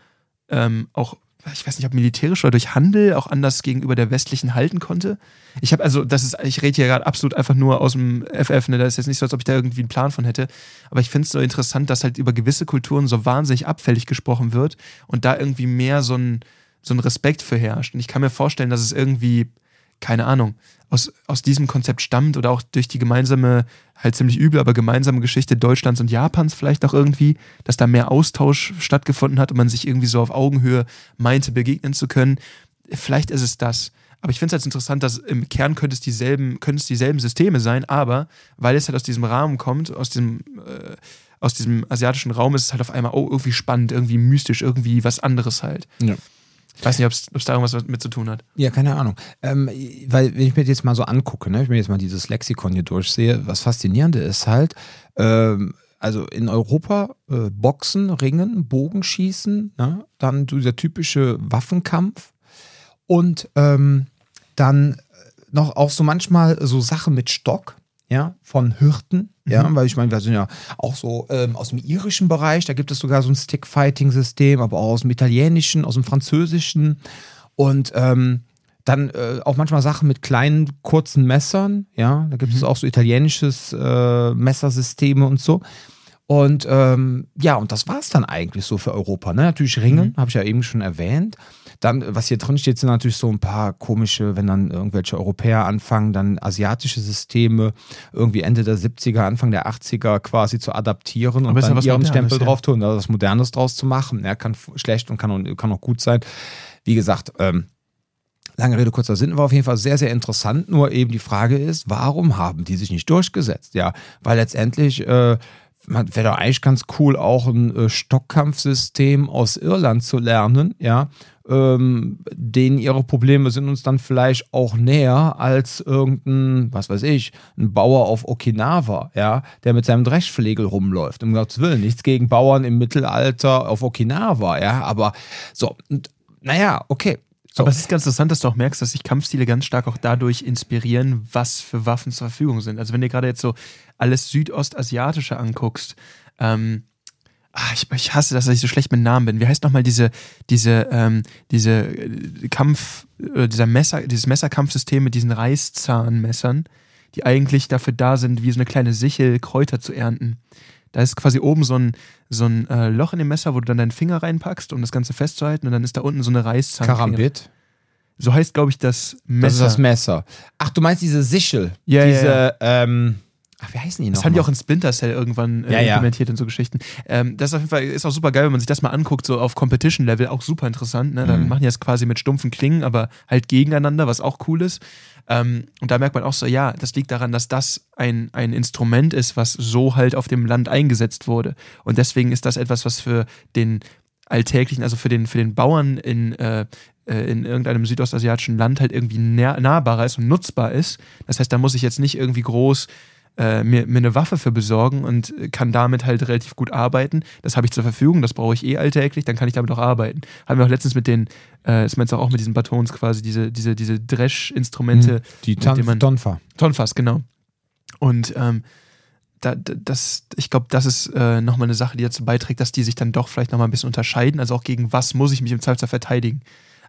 [SPEAKER 2] ähm, auch ich weiß nicht, ob militärisch oder durch Handel auch anders gegenüber der westlichen halten konnte. Ich habe also, das ist, ich rede hier gerade absolut einfach nur aus dem FF, ne? Das ist jetzt nicht so, als ob ich da irgendwie einen Plan von hätte. Aber ich finde es so interessant, dass halt über gewisse Kulturen so wahnsinnig abfällig gesprochen wird und da irgendwie mehr so ein, so ein Respekt für herrscht. Und ich kann mir vorstellen, dass es irgendwie keine Ahnung, aus, aus diesem Konzept stammt oder auch durch die gemeinsame, halt ziemlich übel, aber gemeinsame Geschichte Deutschlands und Japans vielleicht auch irgendwie, dass da mehr Austausch stattgefunden hat und man sich irgendwie so auf Augenhöhe meinte, begegnen zu können. Vielleicht ist es das. Aber ich finde es halt interessant, dass im Kern könnte es dieselben, könnte es dieselben Systeme sein, aber weil es halt aus diesem Rahmen kommt, aus diesem, äh, aus diesem asiatischen Raum, ist es halt auf einmal, oh, irgendwie spannend, irgendwie mystisch, irgendwie was anderes halt. Ja. Ich weiß nicht, ob es da irgendwas mit zu tun hat.
[SPEAKER 1] Ja, keine Ahnung. Ähm, weil, wenn ich mir jetzt mal so angucke, ne, ich mir jetzt mal dieses Lexikon hier durchsehe, was faszinierende ist halt, ähm, also in Europa äh, Boxen, Ringen, Bogenschießen, ne, dann dieser typische Waffenkampf und ähm, dann noch auch so manchmal so Sachen mit Stock, ja, von Hirten, ja, mhm. weil ich meine, wir sind ja auch so ähm, aus dem irischen Bereich, da gibt es sogar so ein Stick-Fighting-System, aber auch aus dem italienischen, aus dem französischen und ähm, dann äh, auch manchmal Sachen mit kleinen, kurzen Messern, ja, da gibt mhm. es auch so italienisches äh, Messersysteme und so. Und ähm, ja, und das war es dann eigentlich so für Europa. Ne? Natürlich Ringen, mhm. habe ich ja eben schon erwähnt. Dann, was hier drin steht, sind natürlich so ein paar komische, wenn dann irgendwelche Europäer anfangen, dann asiatische Systeme irgendwie Ende der 70er, Anfang der 80er quasi zu adaptieren und dann ihren Stempel ja. drauf tun, da was Modernes draus zu machen. Er kann schlecht und kann, kann auch gut sein. Wie gesagt, ähm, Lange Rede, kurzer Sinn, war auf jeden Fall sehr, sehr interessant. Nur eben die Frage ist, warum haben die sich nicht durchgesetzt? Ja, weil letztendlich äh, wäre doch eigentlich ganz cool, auch ein äh, Stockkampfsystem aus Irland zu lernen, ja. Ähm, denen ihre Probleme sind uns dann vielleicht auch näher als irgendein, was weiß ich, ein Bauer auf Okinawa, ja, der mit seinem Dreschflegel rumläuft. Um Gottes Willen, nichts gegen Bauern im Mittelalter auf Okinawa, ja, aber so, und, naja, okay. So.
[SPEAKER 2] Aber es ist ganz interessant, dass du auch merkst, dass sich Kampfstile ganz stark auch dadurch inspirieren, was für Waffen zur Verfügung sind. Also wenn du gerade jetzt so alles Südostasiatische anguckst, ähm, ah, ich, ich, hasse das, dass ich so schlecht mit Namen bin. Wie heißt nochmal diese, diese, ähm, diese äh, Kampf, äh, dieser Messer, dieses Messerkampfsystem mit diesen Reißzahnmessern, die eigentlich dafür da sind, wie so eine kleine Sichel Kräuter zu ernten. Da ist quasi oben so ein, so ein äh, Loch in dem Messer, wo du dann deinen Finger reinpackst, um das Ganze festzuhalten. Und dann ist da unten so eine Reißzahn.
[SPEAKER 1] Karambit?
[SPEAKER 2] So heißt, glaube ich, das Messer.
[SPEAKER 1] Das ist das Messer. Ach, du meinst diese Sichel?
[SPEAKER 2] Ja,
[SPEAKER 1] diese,
[SPEAKER 2] ja, ja.
[SPEAKER 1] Ähm, ach, wie heißen die noch?
[SPEAKER 2] Das haben die auch in Splinter Cell irgendwann äh,
[SPEAKER 1] Ja, ja.
[SPEAKER 2] implementiert und so Geschichten. Ähm, das ist auf jeden Fall ist auch super geil, wenn man sich das mal anguckt, so auf Competition-Level, auch super interessant. Ne? Dann
[SPEAKER 1] Mhm.
[SPEAKER 2] machen die das quasi mit stumpfen Klingen, aber halt gegeneinander, was auch cool ist. Ähm, und da merkt man auch so, ja, das liegt daran, dass das ein, ein Instrument ist, was so halt auf dem Land eingesetzt wurde. Und deswegen ist das etwas, was für den alltäglichen, also für den, für den Bauern in, äh, äh, in irgendeinem südostasiatischen Land halt irgendwie nah, nahbarer ist und nutzbar ist. Das heißt, da muss ich jetzt nicht irgendwie groß äh, mir, mir eine Waffe für besorgen und kann damit halt relativ gut arbeiten. Das habe ich zur Verfügung, das brauche ich eh alltäglich, dann kann ich damit auch arbeiten. Haben wir auch letztens mit den, äh, das meinst du auch mit diesen Batons quasi, diese, diese, diese Dresch-Instrumente,
[SPEAKER 1] die
[SPEAKER 2] mit dem man-
[SPEAKER 1] Tonfa.
[SPEAKER 2] Tonfass, genau. Und ähm, da, da- das, ich glaube, das ist äh, nochmal eine Sache, die dazu beiträgt, dass die sich dann doch vielleicht nochmal ein bisschen unterscheiden. Also auch gegen was muss ich mich im Zweifelsfall verteidigen.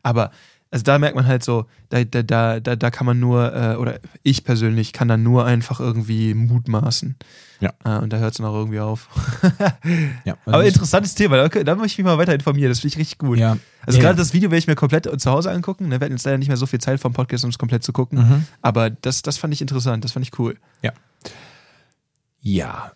[SPEAKER 2] Aber also da merkt man halt so, da, da, da, da, da kann man nur, äh, oder ich persönlich kann da nur einfach irgendwie mutmaßen.
[SPEAKER 1] Ja.
[SPEAKER 2] Äh, und da hört es dann auch irgendwie auf. (laughs)
[SPEAKER 1] Ja,
[SPEAKER 2] Aber
[SPEAKER 1] also
[SPEAKER 2] interessantes Thema, da, da möchte ich mich mal weiter informieren, das finde ich richtig gut.
[SPEAKER 1] Ja.
[SPEAKER 2] Also
[SPEAKER 1] Ja.
[SPEAKER 2] gerade das Video werde ich mir komplett zu Hause angucken. Ne? Wir hatten jetzt leider nicht mehr so viel Zeit vom Podcast, um es komplett zu gucken.
[SPEAKER 1] Mhm.
[SPEAKER 2] Aber das, das fand ich interessant, das fand ich cool.
[SPEAKER 1] Ja,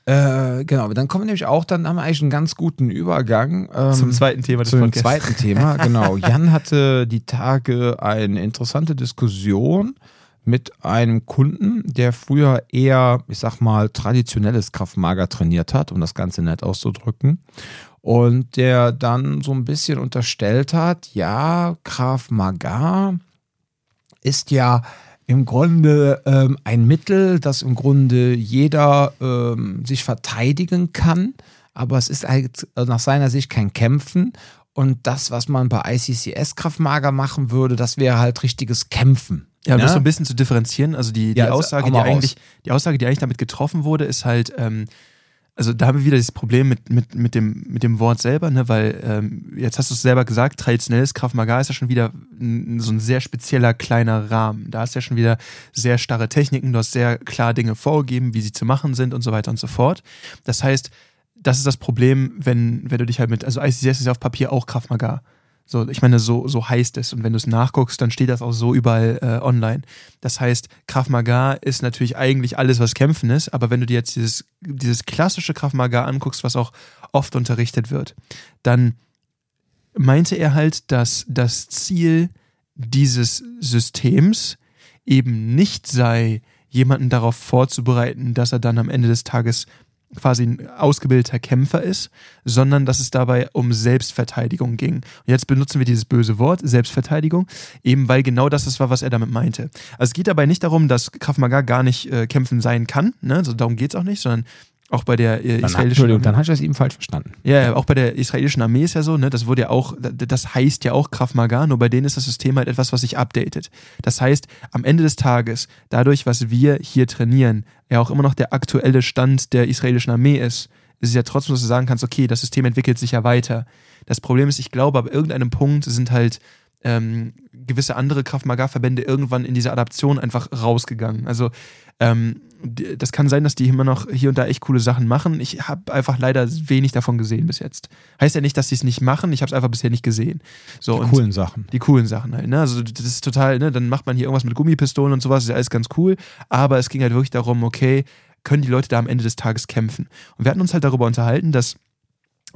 [SPEAKER 1] äh, genau. Dann kommen wir nämlich auch, dann haben wir eigentlich einen ganz guten Übergang ähm,
[SPEAKER 2] Zum zweiten Thema des
[SPEAKER 1] zu dem
[SPEAKER 2] Podcasts.
[SPEAKER 1] zweiten Thema. (laughs) Genau. Jan hatte die Tage eine interessante Diskussion mit einem Kunden, der früher eher, ich sag mal, traditionelles Kraftmager trainiert hat, um das Ganze nett auszudrücken. Und der dann so ein bisschen unterstellt hat, ja, Krav Maga ist ja im Grunde ähm, ein Mittel, das im Grunde jeder ähm, sich verteidigen kann, aber es ist halt äh, nach seiner Sicht kein Kämpfen. Und das, was man bei ICCS Kraftmager machen würde, das wäre halt richtiges Kämpfen.
[SPEAKER 2] Ja, um
[SPEAKER 1] Ne?
[SPEAKER 2] das so ein bisschen zu differenzieren. Also die, die,
[SPEAKER 1] Ja, also
[SPEAKER 2] Aussage, die,
[SPEAKER 1] raus.
[SPEAKER 2] eigentlich, die Aussage, die eigentlich damit getroffen wurde, ist halt, ähm, also da haben wir wieder dieses Problem mit, mit, mit, dem, mit dem Wort selber, ne? weil ähm, jetzt hast du es selber gesagt, traditionelles Krav Maga ist ja schon wieder n- so ein sehr spezieller kleiner Rahmen. Da hast du ja schon wieder sehr starre Techniken, du hast sehr klar Dinge vorgegeben, wie sie zu machen sind und so weiter und so fort. Das heißt, das ist das Problem, wenn, wenn du dich halt mit, also ICCS ist ja auf Papier auch Krav Maga. So, ich meine, so, so heißt es. Und wenn du es nachguckst, dann steht das auch so überall äh, online. Das heißt, Krav Maga ist natürlich eigentlich alles, was Kämpfen ist. Aber wenn du dir jetzt dieses, dieses klassische Krav Maga anguckst, was auch oft unterrichtet wird, dann meinte er halt, dass das Ziel dieses Systems eben nicht sei, jemanden darauf vorzubereiten, dass er dann am Ende des Tages quasi ein ausgebildeter Kämpfer ist, sondern dass es dabei um Selbstverteidigung ging. Und jetzt benutzen wir dieses böse Wort, Selbstverteidigung, eben weil genau das es war, was er damit meinte. Also es geht dabei nicht darum, dass Krav Maga gar nicht äh, kämpfen sein kann, ne? also darum geht es auch nicht, sondern auch bei der äh,
[SPEAKER 1] Dann,
[SPEAKER 2] israelischen
[SPEAKER 1] Entschuldigung, dann hast du das eben falsch verstanden.
[SPEAKER 2] ja, ja, auch bei der israelischen Armee ist ja so, ne, das wurde ja auch, das heißt ja auch Krav Maga, nur bei denen ist das System halt etwas, was sich updatet. Das heißt, am Ende des Tages, dadurch, was wir hier trainieren, ja auch immer noch der aktuelle Stand der israelischen Armee ist, ist es ja trotzdem, dass du sagen kannst, okay, das System entwickelt sich ja weiter. Das Problem ist, ich glaube, ab irgendeinem Punkt sind halt ähm, gewisse andere Krav Maga-Verbände irgendwann in diese Adaption einfach rausgegangen. Also ähm, das kann sein, dass die immer noch hier und da echt coole Sachen machen. Ich habe einfach leider wenig davon gesehen bis jetzt. Heißt ja nicht, dass sie es nicht machen. Ich habe es einfach bisher nicht gesehen. So,
[SPEAKER 1] Die coolen Sachen.
[SPEAKER 2] die coolen Sachen halt. Ne? Also das ist total, ne? dann macht man hier irgendwas mit Gummipistolen und sowas, ist ja alles ganz cool. Aber es ging halt wirklich darum, okay, können die Leute da am Ende des Tages kämpfen? Und wir hatten uns halt darüber unterhalten, dass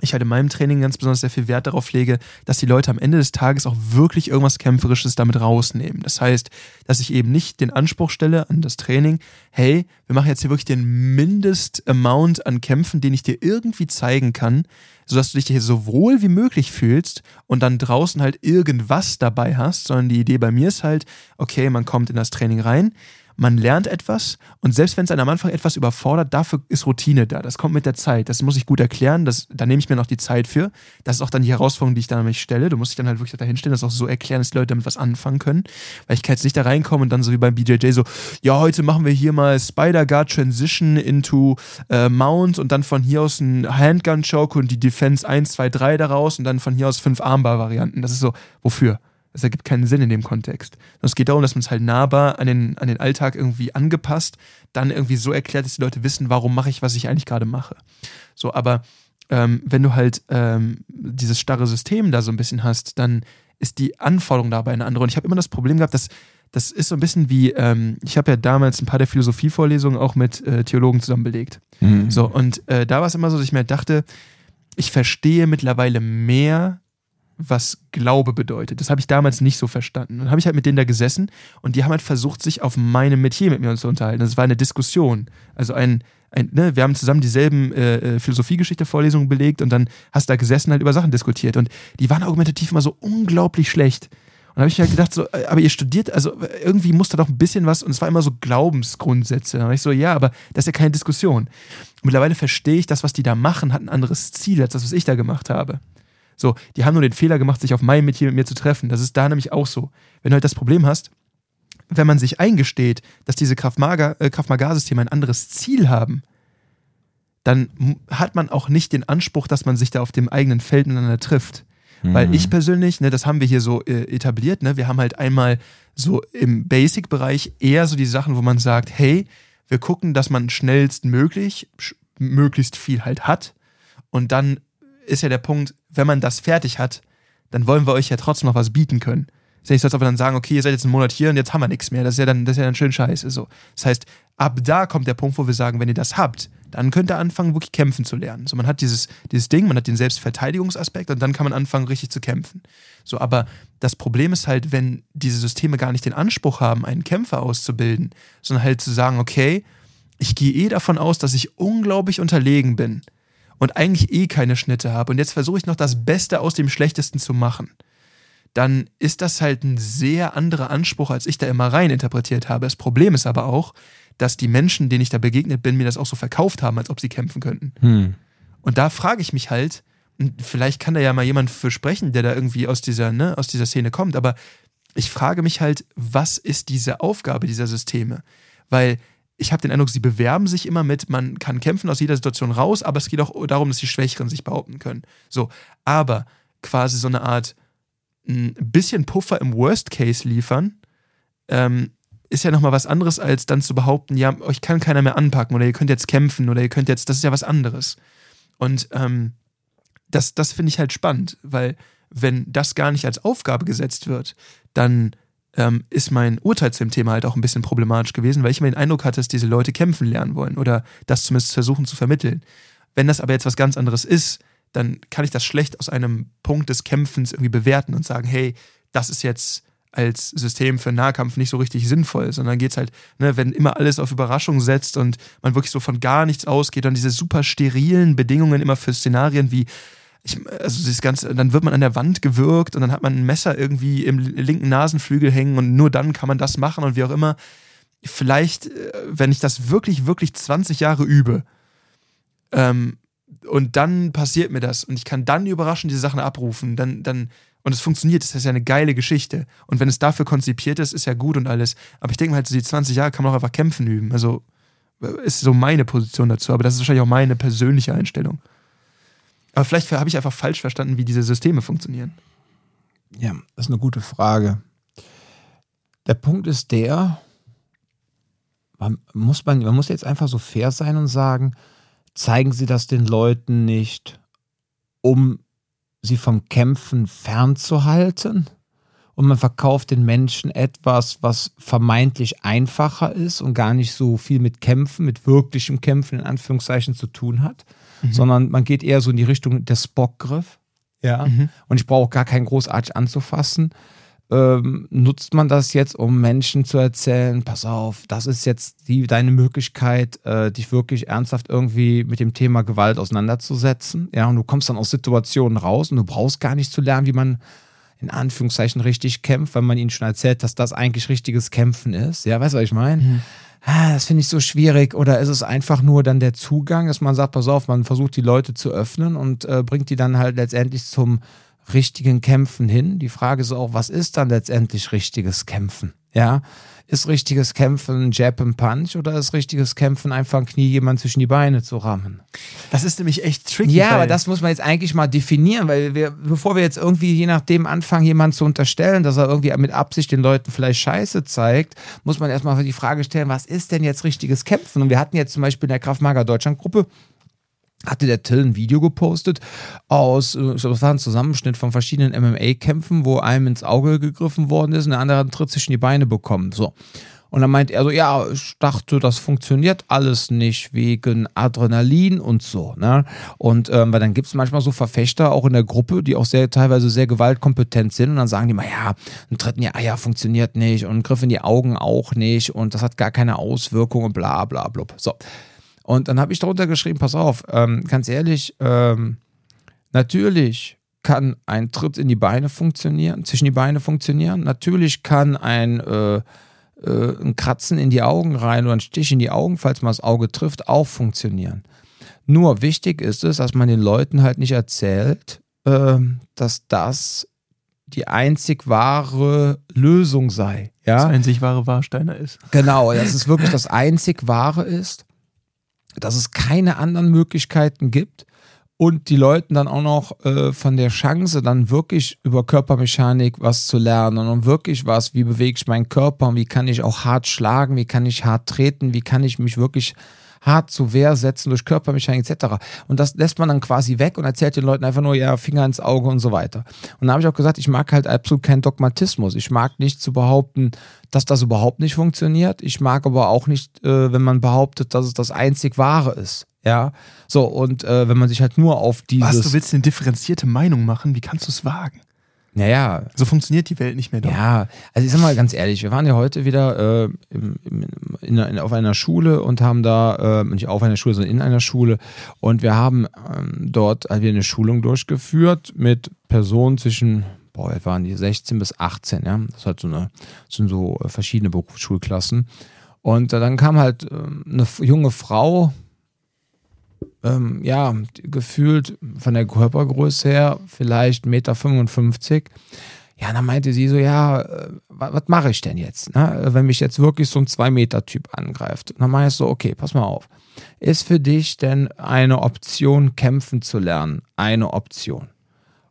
[SPEAKER 2] ich halt in meinem Training ganz besonders sehr viel Wert darauf lege, dass die Leute am Ende des Tages auch wirklich irgendwas Kämpferisches damit rausnehmen. Das heißt, dass ich eben nicht den Anspruch stelle an das Training, hey, wir machen jetzt hier wirklich den Mindest-Amount an Kämpfen, den ich dir irgendwie zeigen kann, sodass du dich hier so wohl wie möglich fühlst und dann draußen halt irgendwas dabei hast, sondern die Idee bei mir ist halt, okay, man kommt in das Training rein, man lernt etwas und selbst wenn es einen am Anfang etwas überfordert, dafür ist Routine da. Das kommt mit der Zeit. Das muss ich gut erklären. Das, da nehme ich mir noch die Zeit für. Das ist auch dann die Herausforderung, die ich da nämlich stelle. Du musst dich dann halt wirklich dahin stellen, das auch so erklären, dass die Leute damit was anfangen können. Weil ich kann jetzt nicht da reinkommen und dann so wie beim BJJ so, ja, heute machen wir hier mal Spider-Guard Transition into äh, Mount und dann von hier aus ein Handgun-Choke und die Defense 1, 2, 3 daraus und dann von hier aus fünf Armbar-Varianten. Das ist so, wofür? Das ergibt keinen Sinn in dem Kontext. es geht darum, dass man es halt nahbar an den, an den Alltag irgendwie angepasst, dann irgendwie so erklärt, dass die Leute wissen, warum mache ich, was ich eigentlich gerade mache. So, aber ähm, wenn du halt ähm, dieses starre System da so ein bisschen hast, dann ist die Anforderung dabei eine andere. Und ich habe immer das Problem gehabt, dass das ist so ein bisschen wie, ähm, ich habe ja damals ein paar der Philosophievorlesungen auch mit äh, Theologen zusammen belegt. Mhm. So, und äh, da war es immer so, dass ich mir dachte, ich verstehe mittlerweile mehr was Glaube bedeutet. Das habe ich damals nicht so verstanden. Dann habe ich halt mit denen da gesessen und die haben halt versucht, sich auf meinem Metier mit mir zu unterhalten. Das war eine Diskussion. Also ein, ein ne, wir haben zusammen dieselben äh, äh, Philosophiegeschichte-Vorlesungen belegt und dann hast du da gesessen halt über Sachen diskutiert. Und die waren argumentativ immer so unglaublich schlecht. Und da habe ich halt gedacht, so, äh, aber ihr studiert, also irgendwie muss da doch ein bisschen was, und es war immer so Glaubensgrundsätze. Da war ich so, ja, aber das ist ja keine Diskussion. mittlerweile verstehe ich, das, was die da machen, hat ein anderes Ziel als das, was ich da gemacht habe. So, die haben nur den Fehler gemacht, sich auf meinem Metier mit mir zu treffen. Das ist da nämlich auch so. Wenn du halt das Problem hast, wenn man sich eingesteht, dass diese Kraft-Magar-Systeme ein anderes Ziel haben, dann hat man auch nicht den Anspruch, dass man sich da auf dem eigenen Feld miteinander trifft. Mhm. Weil ich persönlich, ne, das haben wir hier so äh, etabliert, ne, wir haben halt einmal so im Basic-Bereich eher so die Sachen, wo man sagt, hey, wir gucken, dass man schnellstmöglich möglichst viel halt hat. Und dann ist ja der Punkt, wenn man das fertig hat, dann wollen wir euch ja trotzdem noch was bieten können. Ist ja nicht so, als ob wir dann sagen, okay, ihr seid jetzt einen Monat hier und jetzt haben wir nichts mehr. Das ist ja dann, das ist ja dann schön scheiße. So. Das heißt, ab da kommt der Punkt, wo wir sagen, wenn ihr das habt, dann könnt ihr anfangen, wirklich kämpfen zu lernen. So, man hat dieses, dieses Ding, man hat den Selbstverteidigungsaspekt und dann kann man anfangen, richtig zu kämpfen. So, aber das Problem ist halt, wenn diese Systeme gar nicht den Anspruch haben, einen Kämpfer auszubilden, sondern halt zu sagen, okay, ich gehe eh davon aus, dass ich unglaublich unterlegen bin und eigentlich eh keine Schnitte habe und jetzt versuche ich noch das Beste aus dem Schlechtesten zu machen, dann ist das halt ein sehr anderer Anspruch, als ich da immer rein interpretiert habe. Das Problem ist aber auch, dass die Menschen, denen ich da begegnet bin, mir das auch so verkauft haben, als ob sie kämpfen könnten. Hm. Und da frage ich mich halt, und vielleicht kann da ja mal jemand für sprechen, der da irgendwie aus dieser, ne, aus dieser Szene kommt, aber ich frage mich halt, was ist diese Aufgabe dieser Systeme? Weil ich habe den Eindruck, sie bewerben sich immer mit, man kann kämpfen aus jeder Situation raus, aber es geht auch darum, dass die Schwächeren sich behaupten können. So, aber quasi so eine Art ein bisschen Puffer im Worst Case liefern, ähm, ist ja nochmal was anderes, als dann zu behaupten, ja, euch kann keiner mehr anpacken oder ihr könnt jetzt kämpfen oder ihr könnt jetzt, das ist ja was anderes. Und ähm, das, das finde ich halt spannend, weil wenn das gar nicht als Aufgabe gesetzt wird, dann ähm, ist mein Urteil zu dem Thema halt auch ein bisschen problematisch gewesen, weil ich immer den Eindruck hatte, dass diese Leute kämpfen lernen wollen oder das zumindest versuchen zu vermitteln. Wenn das aber jetzt was ganz anderes ist, dann kann ich das schlecht aus einem Punkt des Kämpfens irgendwie bewerten und sagen, hey, das ist jetzt als System für Nahkampf nicht so richtig sinnvoll, sondern geht es halt, ne, wenn immer alles auf Überraschung setzt und man wirklich so von gar nichts ausgeht, dann diese super sterilen Bedingungen immer für Szenarien wie ich, also das Ganze, dann wird man an der Wand gewürgt und dann hat man ein Messer irgendwie im linken Nasenflügel hängen und nur dann kann man das machen und wie auch immer. Vielleicht, äh, wenn ich das wirklich, wirklich 20 Jahre übe ähm, und dann passiert mir das und ich kann dann überraschend diese Sachen abrufen, dann, dann, und es funktioniert, das ist ja eine geile Geschichte. Und wenn es dafür konzipiert ist, ist ja gut und alles. Aber ich denke mal halt, so die 20 Jahre kann man auch einfach kämpfen üben. Also äh, ist so meine Position dazu, aber das ist wahrscheinlich auch meine persönliche Einstellung. Aber vielleicht habe ich einfach falsch verstanden, wie diese Systeme funktionieren.
[SPEAKER 1] Ja, das ist eine gute Frage. Der Punkt ist der, man muss, man, man muss jetzt einfach so fair sein und sagen, zeigen Sie das den Leuten nicht, um sie vom Kämpfen fernzuhalten? und man verkauft den Menschen etwas, was vermeintlich einfacher ist und gar nicht so viel mit Kämpfen, mit wirklichem Kämpfen in Anführungszeichen zu tun hat, mhm. sondern man geht eher so in die Richtung der Spockgriff. Ja. Mhm. Und ich brauche gar keinen großartig anzufassen ähm, nutzt man das jetzt, um Menschen zu erzählen, pass auf, das ist jetzt die, deine Möglichkeit, äh, dich wirklich ernsthaft irgendwie mit dem Thema Gewalt auseinanderzusetzen. Ja, und du kommst dann aus Situationen raus und du brauchst gar nicht zu lernen, wie man in Anführungszeichen richtig kämpft, weil man ihnen schon erzählt, dass das eigentlich richtiges Kämpfen ist. Ja, weißt du, was ich meine? Mhm. Ah, das finde ich so schwierig. Oder ist es einfach nur dann der Zugang, dass man sagt, pass auf, man versucht die Leute zu öffnen und äh, bringt die dann halt letztendlich zum richtigen Kämpfen hin. Die Frage ist auch, was ist dann letztendlich richtiges Kämpfen? Ja, ist richtiges Kämpfen ein Jab and Punch oder ist richtiges Kämpfen einfach ein Knie jemand zwischen die Beine zu rammen?
[SPEAKER 2] Das ist nämlich echt tricky.
[SPEAKER 1] Ja, aber das muss man jetzt eigentlich mal definieren, weil wir, bevor wir jetzt irgendwie je nachdem anfangen, jemanden zu unterstellen, dass er irgendwie mit Absicht den Leuten vielleicht Scheiße zeigt, muss man erstmal die Frage stellen, was ist denn jetzt richtiges Kämpfen? Und wir hatten jetzt zum Beispiel in der Kraftmager Deutschland Gruppe hatte der Till ein Video gepostet aus, äh, das war ein Zusammenschnitt von verschiedenen MMA-Kämpfen, wo einem ins Auge gegriffen worden ist und der andere einen Tritt zwischen die Beine bekommen. So. Und dann meint er so, ja, ich dachte, das funktioniert alles nicht wegen Adrenalin und so. Ne? Und ähm, weil dann gibt es manchmal so Verfechter auch in der Gruppe, die auch sehr teilweise sehr gewaltkompetent sind und dann sagen die mal, ja, ein Tritt in die Eier funktioniert nicht und ein Griff in die Augen auch nicht und das hat gar keine Auswirkungen, bla bla blub. So. Und dann habe ich darunter geschrieben, pass auf, ähm, ganz ehrlich, ähm, natürlich kann ein Tritt in die Beine funktionieren, zwischen die Beine funktionieren. Natürlich kann ein, äh, äh, ein Kratzen in die Augen rein oder ein Stich in die Augen, falls man das Auge trifft, auch funktionieren. Nur wichtig ist es, dass man den Leuten halt nicht erzählt, äh, dass das die einzig wahre Lösung sei. Ja?
[SPEAKER 2] Das einzig wahre Warsteiner ist.
[SPEAKER 1] Genau, dass es wirklich das einzig wahre ist dass es keine anderen Möglichkeiten gibt und die Leuten dann auch noch äh, von der Chance, dann wirklich über Körpermechanik was zu lernen und wirklich was, wie bewege ich meinen Körper und wie kann ich auch hart schlagen, wie kann ich hart treten, wie kann ich mich wirklich hart zu Wehr setzen durch Körpermechanik etc. Und das lässt man dann quasi weg und erzählt den Leuten einfach nur, ja, Finger ins Auge und so weiter. Und da habe ich auch gesagt, ich mag halt absolut keinen Dogmatismus. Ich mag nicht zu behaupten, dass das überhaupt nicht funktioniert. Ich mag aber auch nicht, äh, wenn man behauptet, dass es das einzig Wahre ist. Ja, so und äh, wenn man sich halt nur auf dieses.
[SPEAKER 2] Was, du willst eine differenzierte Meinung machen? Wie kannst du es wagen?
[SPEAKER 1] Naja.
[SPEAKER 2] So funktioniert die Welt nicht mehr.
[SPEAKER 1] Doch. Ja, also ich sag mal ganz ehrlich, wir waren ja heute wieder äh, im, in, in, auf einer Schule und haben da, äh, nicht auf einer Schule, sondern in einer Schule und wir haben ähm, dort halt eine Schulung durchgeführt mit Personen zwischen, boah, waren die 16 bis 18, ja. Das, halt so eine, sind so äh, verschiedene Berufsschulklassen. Und äh, dann kam halt äh, eine junge Frau, ähm, ja, gefühlt von der Körpergröße her vielleicht 1,55 Meter. Ja, dann meinte sie so, ja, äh, was, mache ich denn jetzt, ne? wenn mich jetzt wirklich so ein 2-Meter-Typ angreift? Und dann meine ich so, okay, pass mal auf. Ist für dich denn eine Option, kämpfen zu lernen, eine Option?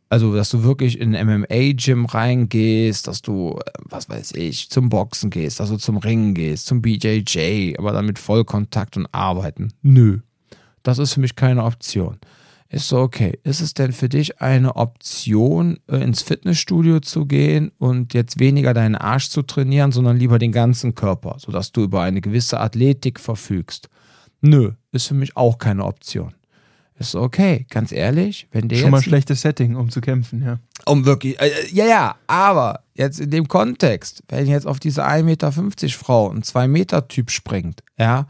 [SPEAKER 1] Also, dass du wirklich in ein MMA-Gym reingehst, dass du, was weiß ich, zum Boxen gehst, dass du zum Ringen gehst, zum BJJ, aber dann mit Vollkontakt und Arbeiten. Nö. Das ist für mich keine Option. Ist so, okay, ist es denn für dich eine Option, äh, ins Fitnessstudio zu gehen und jetzt weniger deinen Arsch zu trainieren, sondern lieber den ganzen Körper, sodass du über eine gewisse Athletik verfügst? Nö, ist für mich auch keine Option. Ist okay, ganz ehrlich, wenn der
[SPEAKER 2] Schon mal schlechtes Setting, um zu kämpfen, ja.
[SPEAKER 1] Um wirklich, äh, ja, ja, aber jetzt in dem Kontext, wenn jetzt auf diese 1,50 Meter Frau ein 2-Meter-Typ springt, ja,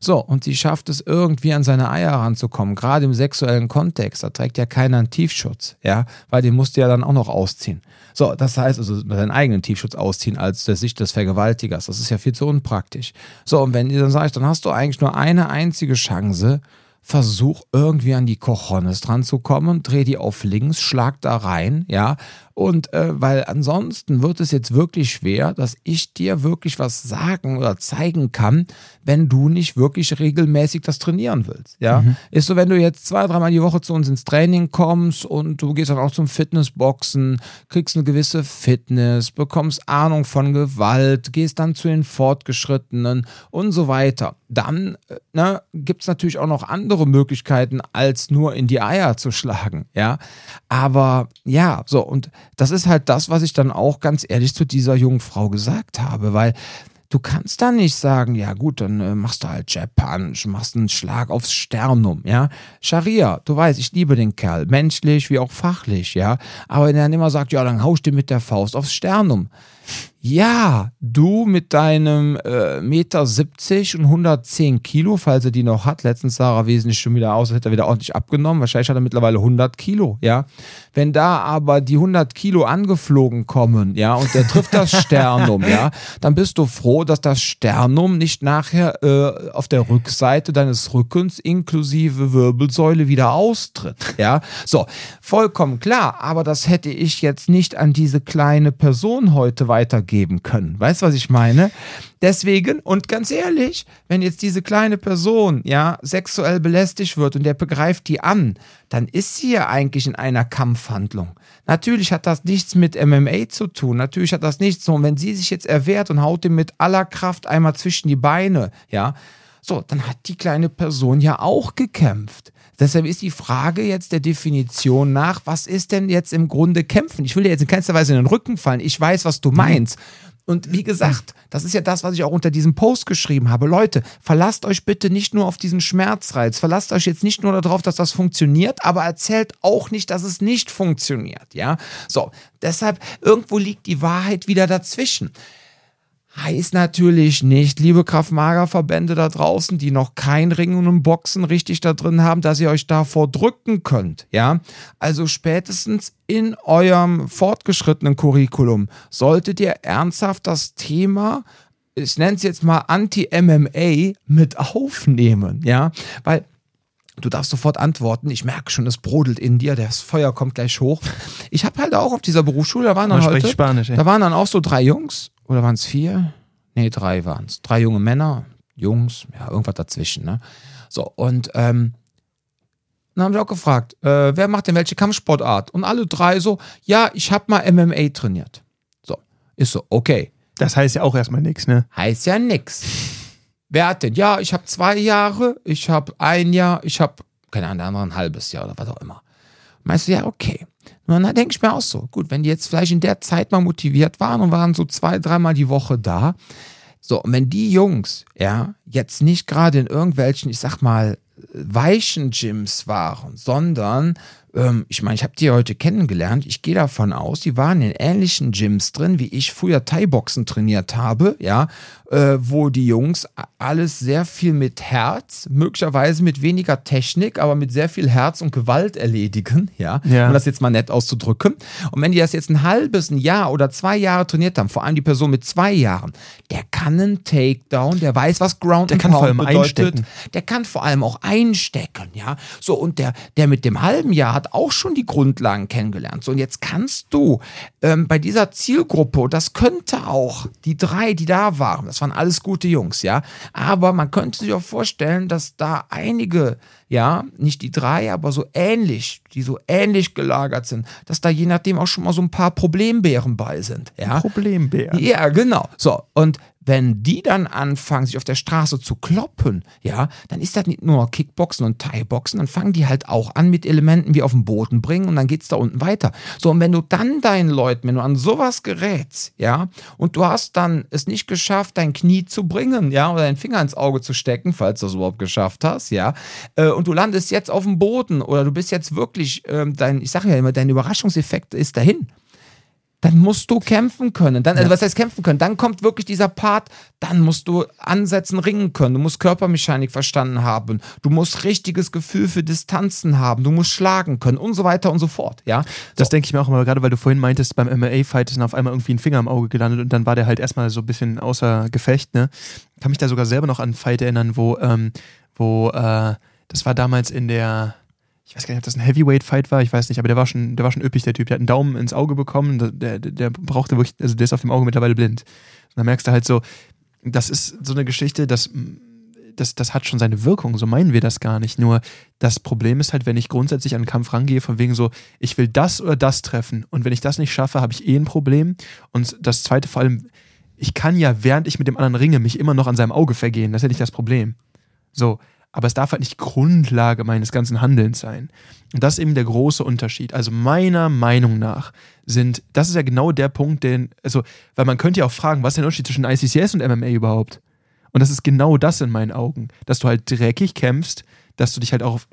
[SPEAKER 1] so, und sie schafft es irgendwie an seine Eier ranzukommen, gerade im sexuellen Kontext. Da trägt ja keiner einen Tiefschutz, ja, weil den musst du ja dann auch noch ausziehen. So, das heißt also seinen eigenen Tiefschutz ausziehen als der Sicht des Vergewaltigers. Das ist ja viel zu unpraktisch. So, und wenn die dann sagst, dann hast du eigentlich nur eine einzige Chance, versuch irgendwie an die Cojones dran zu kommen, dreh die auf links, schlag da rein, ja, und äh, weil ansonsten wird es jetzt wirklich schwer, dass ich dir wirklich was sagen oder zeigen kann, wenn du nicht wirklich regelmäßig das trainieren willst. Ja, mhm. ist so, wenn du jetzt zwei, dreimal die Woche zu uns ins Training kommst und du gehst dann auch zum Fitnessboxen, kriegst eine gewisse Fitness, bekommst Ahnung von Gewalt, gehst dann zu den Fortgeschrittenen und so weiter. Dann äh, ne, gibt es natürlich auch noch andere Möglichkeiten, als nur in die Eier zu schlagen. Ja, aber ja, so und das ist halt das, was ich dann auch ganz ehrlich zu dieser jungen Frau gesagt habe, weil du kannst da nicht sagen, ja gut, dann äh, machst du halt Jab Punch, machst einen Schlag aufs Sternum, ja. Sharia, du weißt, ich liebe den Kerl, menschlich wie auch fachlich, ja. Aber wenn er dann immer sagt, ja, dann hausch dir mit der Faust aufs Sternum. Ja, du mit deinem äh, Meter 70 und 110 Kilo, falls er die noch hat. Letztens sah er wesentlich schon wieder aus, hätte er wieder ordentlich abgenommen. Wahrscheinlich hat er mittlerweile 100 Kilo, ja. Wenn da aber die 100 Kilo angeflogen kommen, ja, und der trifft das (laughs) Sternum, ja, dann bist du froh, dass das Sternum nicht nachher äh, auf der Rückseite deines Rückens inklusive Wirbelsäule wieder austritt, ja. So, vollkommen klar, aber das hätte ich jetzt nicht an diese kleine Person heute weitergeben können. Weißt du, was ich meine? Deswegen, und ganz ehrlich, wenn jetzt diese kleine Person, ja, sexuell belästigt wird und der begreift die an, dann ist sie ja eigentlich in einer Kampfhandlung. Natürlich hat das nichts mit MMA zu tun. Natürlich hat das nichts. Und wenn sie sich jetzt erwehrt und haut ihm mit aller Kraft einmal zwischen die Beine, ja, so, dann hat die kleine Person ja auch gekämpft. Deshalb ist die Frage jetzt der Definition nach, was ist denn jetzt im Grunde kämpfen? Ich will dir jetzt in keinster Weise in den Rücken fallen. Ich weiß, was du meinst. Und wie gesagt, das ist ja das, was ich auch unter diesem Post geschrieben habe. Leute, verlasst euch bitte nicht nur auf diesen Schmerzreiz. Verlasst euch jetzt nicht nur darauf, dass das funktioniert, aber erzählt auch nicht, dass es nicht funktioniert. Ja, so. Deshalb, irgendwo liegt die Wahrheit wieder dazwischen. Heißt natürlich nicht, liebe Kraftmagerverbände da draußen, die noch kein Ringen und Boxen richtig da drin haben, dass ihr euch davor drücken könnt. Ja, also spätestens in eurem fortgeschrittenen Curriculum solltet ihr ernsthaft das Thema ich nenne es jetzt mal Anti-MMA mit aufnehmen, ja, weil Du darfst sofort antworten. Ich merke schon, es brodelt in dir. Das Feuer kommt gleich hoch. Ich habe halt auch auf dieser Berufsschule, da waren dann heute,
[SPEAKER 2] Spanisch,
[SPEAKER 1] da waren dann auch so drei Jungs oder waren es vier? Nee, drei waren es. Drei junge Männer, Jungs, ja, irgendwas dazwischen, ne? So, und ähm, dann haben sie auch gefragt, äh, wer macht denn welche Kampfsportart? Und alle drei so, ja, ich habe mal MMA trainiert. So, ist so, okay.
[SPEAKER 2] Das heißt ja auch erstmal nichts, ne?
[SPEAKER 1] Heißt ja nix. Wer hat denn? Ja, ich habe zwei Jahre, ich habe ein Jahr, ich habe, keine Ahnung, der andere ein halbes Jahr oder was auch immer. Meinst du, ja, okay. Und dann denke ich mir auch so, gut, wenn die jetzt vielleicht in der Zeit mal motiviert waren und waren so zwei, dreimal die Woche da, so, und wenn die Jungs, ja, jetzt nicht gerade in irgendwelchen, ich sag mal, weichen Gyms waren, sondern ähm, ich meine, ich habe die heute kennengelernt. Ich gehe davon aus, die waren in ähnlichen Gyms drin, wie ich früher Thai-Boxen trainiert habe, ja, äh, wo die Jungs alles sehr viel mit Herz, möglicherweise mit weniger Technik, aber mit sehr viel Herz und Gewalt erledigen, (laughs) ja,
[SPEAKER 2] Ja.
[SPEAKER 1] um das jetzt mal nett auszudrücken. Und wenn die das jetzt ein halbes, ein Jahr oder zwei Jahre trainiert haben, vor allem die Person mit zwei Jahren, der kann einen Takedown, der weiß, was Ground
[SPEAKER 2] Der kann vor allem
[SPEAKER 1] bedeutet.
[SPEAKER 2] einstecken.
[SPEAKER 1] Der kann vor allem auch einstecken, ja. So, und der, der mit dem halben Jahr hat auch schon die Grundlagen kennengelernt. So, und jetzt kannst du ähm, bei dieser Zielgruppe, das könnte auch die drei, die da waren, das waren alles gute Jungs, ja. Aber man könnte sich auch vorstellen, dass da einige, ja, nicht die drei, aber so ähnlich, die so ähnlich gelagert sind, dass da je nachdem auch schon mal so ein paar Problembären bei sind, ja.
[SPEAKER 2] Problembär.
[SPEAKER 1] Ja, genau. So, und wenn die dann anfangen, sich auf der Straße zu kloppen, ja, dann ist das nicht nur Kickboxen und Thai-Boxen, dann fangen die halt auch an mit Elementen wie auf den Boden bringen und dann geht's da unten weiter. So, und wenn du dann deinen Leuten, wenn du an sowas gerätst, ja, und du hast dann es nicht geschafft, dein Knie zu bringen, ja, oder deinen Finger ins Auge zu stecken, falls du es überhaupt geschafft hast, ja, äh, und du landest jetzt auf dem Boden oder du bist jetzt wirklich, ähm, dein, ich sage ja immer, dein Überraschungseffekt ist dahin dann musst du kämpfen können. Dann, also was heißt kämpfen können? Dann kommt wirklich dieser Part, dann musst du ansetzen, ringen können. Du musst Körpermechanik verstanden haben. Du musst richtiges Gefühl für Distanzen haben. Du musst schlagen können und so weiter und so fort. Ja,
[SPEAKER 2] Das denke ich mir auch immer, gerade weil du vorhin meintest, beim MMA-Fight ist dann auf einmal irgendwie ein Finger im Auge gelandet und dann war der halt erstmal so ein bisschen außer Gefecht, ne? Kann mich da sogar selber noch an einen Fight erinnern, wo, ähm, wo, äh, das war damals in der, ich weiß gar nicht, ob das ein Heavyweight-Fight war, ich weiß nicht, aber der war schon, der war schon üppig, der Typ. Der hat einen Daumen ins Auge bekommen, der, der, brauchte wirklich, also der ist auf dem Auge mittlerweile blind. Und dann merkst du halt so, das ist so eine Geschichte, das, das, das hat schon seine Wirkung, so meinen wir das gar nicht. Nur das Problem ist halt, wenn ich grundsätzlich an den Kampf rangehe, von wegen so, ich will das oder das treffen und wenn ich das nicht schaffe, habe ich eh ein Problem. Und das zweite vor allem, ich kann ja, während ich mit dem anderen ringe, mich immer noch an seinem Auge vergehen. Das ist ja nicht das Problem. So, aber es darf halt nicht Grundlage meines ganzen Handelns sein. Und das ist eben der große Unterschied. Also meiner Meinung nach sind, das ist ja genau der Punkt, den, also, weil man könnte ja auch fragen, was ist der Unterschied zwischen ICCS und MMA überhaupt? Und das ist genau das in meinen Augen, dass du halt dreckig kämpfst, dass du dich halt auch auf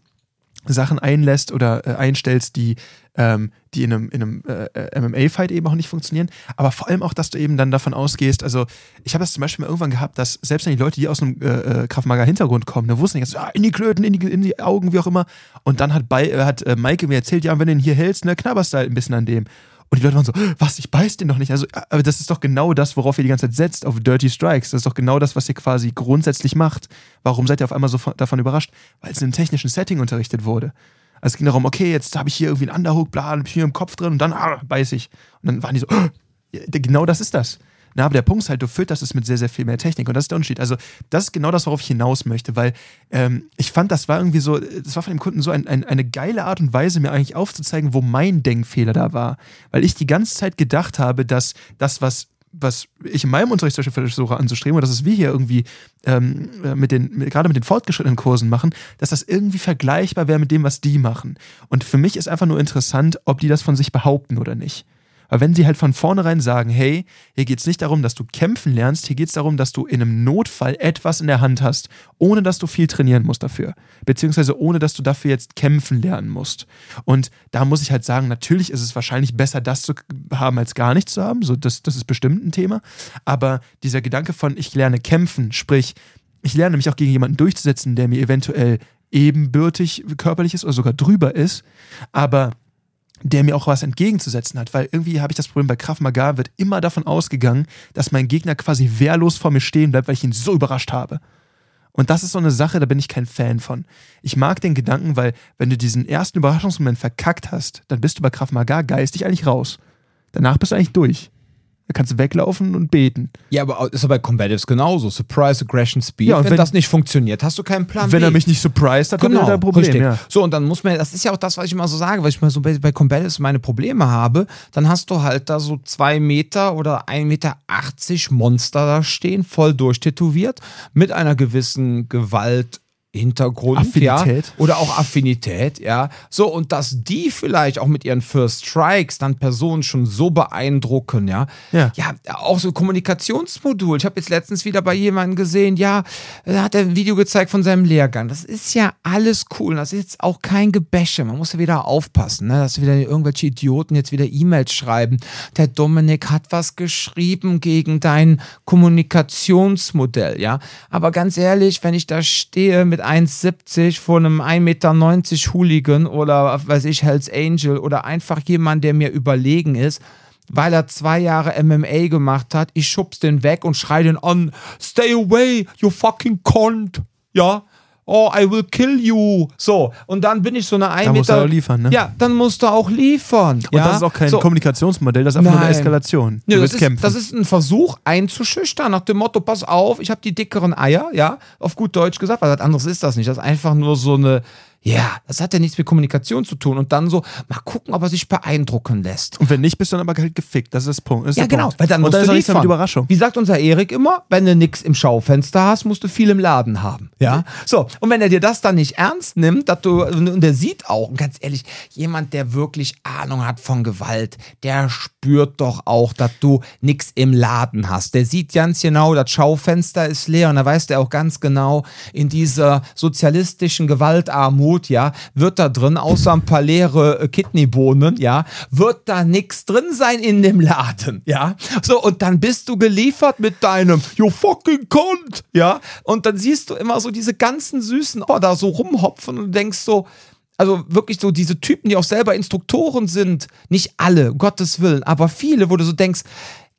[SPEAKER 2] Sachen einlässt oder äh, einstellst, die, ähm, die in einem, in einem äh, MMA-Fight eben auch nicht funktionieren. Aber vor allem auch, dass du eben dann davon ausgehst, also ich habe das zum Beispiel mal irgendwann gehabt, dass selbst wenn die Leute, die aus einem äh, äh Kraftmager-Hintergrund kommen, da wussten nicht, also, in die Klöten, in die, in die Augen, wie auch immer. Und dann hat, bei, äh, hat äh, Maike mir erzählt, ja, wenn du ihn hier hältst, ne, knabberst du halt ein bisschen an dem. Und die Leute waren so, was, ich beiß den doch nicht. Also, aber das ist doch genau das, worauf ihr die ganze Zeit setzt, auf Dirty Strikes. Das ist doch genau das, was ihr quasi grundsätzlich macht. Warum seid ihr auf einmal so davon überrascht? Weil es in einem technischen Setting unterrichtet wurde. Also es ging darum, okay, jetzt habe ich hier irgendwie einen Underhook, bla, bin hier im Kopf drin und dann ah, beiß ich. Und dann waren die so, oh, genau das ist das. Na, aber der Punkt ist halt, du fütterst es mit sehr, sehr viel mehr Technik und das ist der Unterschied. Also, das ist genau das, worauf ich hinaus möchte, weil ähm, ich fand, das war irgendwie so, das war von dem Kunden so ein, ein, eine geile Art und Weise, mir eigentlich aufzuzeigen, wo mein Denkfehler da war. Weil ich die ganze Zeit gedacht habe, dass das, was was ich in meinem Unterricht zum Beispiel versuche anzustreben, und das ist wir hier irgendwie ähm, mit den, mit, gerade mit den fortgeschrittenen Kursen machen, dass das irgendwie vergleichbar wäre mit dem, was die machen. Und für mich ist einfach nur interessant, ob die das von sich behaupten oder nicht. Aber wenn sie halt von vornherein sagen, hey, hier geht es nicht darum, dass du kämpfen lernst, hier geht es darum, dass du in einem Notfall etwas in der Hand hast, ohne dass du viel trainieren musst dafür. Beziehungsweise ohne dass du dafür jetzt kämpfen lernen musst. Und da muss ich halt sagen, natürlich ist es wahrscheinlich besser, das zu haben, als gar nichts zu haben. So, das, das ist bestimmt ein Thema. Aber dieser Gedanke von, ich lerne kämpfen, sprich, ich lerne mich auch gegen jemanden durchzusetzen, der mir eventuell ebenbürtig körperlich ist oder sogar drüber ist, aber der mir auch was entgegenzusetzen hat, weil irgendwie habe ich das Problem bei Krav Maga wird immer davon ausgegangen, dass mein Gegner quasi wehrlos vor mir stehen bleibt, weil ich ihn so überrascht habe. Und das ist so eine Sache, da bin ich kein Fan von. Ich mag den Gedanken, weil wenn du diesen ersten Überraschungsmoment verkackt hast, dann bist du bei Krav Maga geistig eigentlich raus. Danach bist du eigentlich durch. Da kannst du weglaufen und beten.
[SPEAKER 1] Ja, aber ist aber bei Combatives genauso. Surprise, Aggression, Speed. Ja, wenn, wenn, das nicht funktioniert, hast du keinen Plan.
[SPEAKER 2] Wenn B. er mich nicht surprised hat, genau, dann hat er ein Problem. Ja.
[SPEAKER 1] So, und dann muss man, das ist ja auch das, was ich immer so sage, weil ich mal so bei, bei Combatives meine Probleme habe, dann hast du halt da so zwei Meter oder 1,80 Meter Monster da stehen, voll durchtätowiert, mit einer gewissen Gewalt Hintergrund,
[SPEAKER 2] Affinität.
[SPEAKER 1] ja, oder auch Affinität, ja. So, und dass die vielleicht auch mit ihren First Strikes dann Personen schon so beeindrucken, ja.
[SPEAKER 2] Ja,
[SPEAKER 1] ja auch so Kommunikationsmodul. Ich habe jetzt letztens wieder bei jemandem gesehen, ja, da hat er ein Video gezeigt von seinem Lehrgang. Das ist ja alles cool. Das ist jetzt auch kein Gebäsche. Man muss ja wieder aufpassen, ne? dass wieder irgendwelche Idioten jetzt wieder E-Mails schreiben. Der Dominik hat was geschrieben gegen dein Kommunikationsmodell, ja. Aber ganz ehrlich, wenn ich da stehe mit 1,70 vor einem 1,90 Meter Hooligan oder weiß ich, Hells Angel oder einfach jemand, der mir überlegen ist, weil er zwei Jahre MMA gemacht hat, ich schub's den weg und schrei den an, stay away, you fucking cunt. Ja, oh, I will kill you. So, und dann bin ich so eine 1
[SPEAKER 2] Meter. Musst du auch liefern, ne?
[SPEAKER 1] Ja, dann musst du auch liefern. Und
[SPEAKER 2] ja? das ist auch kein so. Kommunikationsmodell, das ist einfach Nein. nur eine Eskalation.
[SPEAKER 1] Du das, ist, das ist ein Versuch einzuschüchtern, nach dem Motto, pass auf, ich habe die dickeren Eier, ja, auf gut Deutsch gesagt, weil was anderes ist das nicht. Das ist einfach nur so eine ja, das hat ja nichts mit Kommunikation zu tun. Und dann so, mal gucken, ob er sich beeindrucken lässt.
[SPEAKER 2] Und wenn nicht, bist du dann aber halt gefickt. Das ist das Punkt. Das
[SPEAKER 1] ja, genau.
[SPEAKER 2] Punkt.
[SPEAKER 1] Weil dann musst
[SPEAKER 2] und
[SPEAKER 1] dann
[SPEAKER 2] du ist
[SPEAKER 1] liefern.
[SPEAKER 2] Überraschung.
[SPEAKER 1] Wie sagt unser Erik immer, wenn du nichts im Schaufenster hast, musst du viel im Laden haben. Ja. So. Und wenn er dir das dann nicht ernst nimmt, dass du, und der sieht auch, und ganz ehrlich, jemand, der wirklich Ahnung hat von Gewalt, der spürt doch auch, dass du nichts im Laden hast. Der sieht ganz genau, das Schaufenster ist leer und da weiß der auch ganz genau, in dieser sozialistischen Gewaltarmut, ja, wird da drin, außer ein paar leere äh, Kidneybohnen, ja, wird da nichts drin sein in dem Laden, ja. So, und dann bist du geliefert mit deinem You fucking cunt, ja. Und dann siehst du immer so diese ganzen süßen oh, da so rumhopfen und denkst so, also wirklich so diese Typen, die auch selber Instruktoren sind, nicht alle, Gottes Willen, aber viele, wo du so denkst,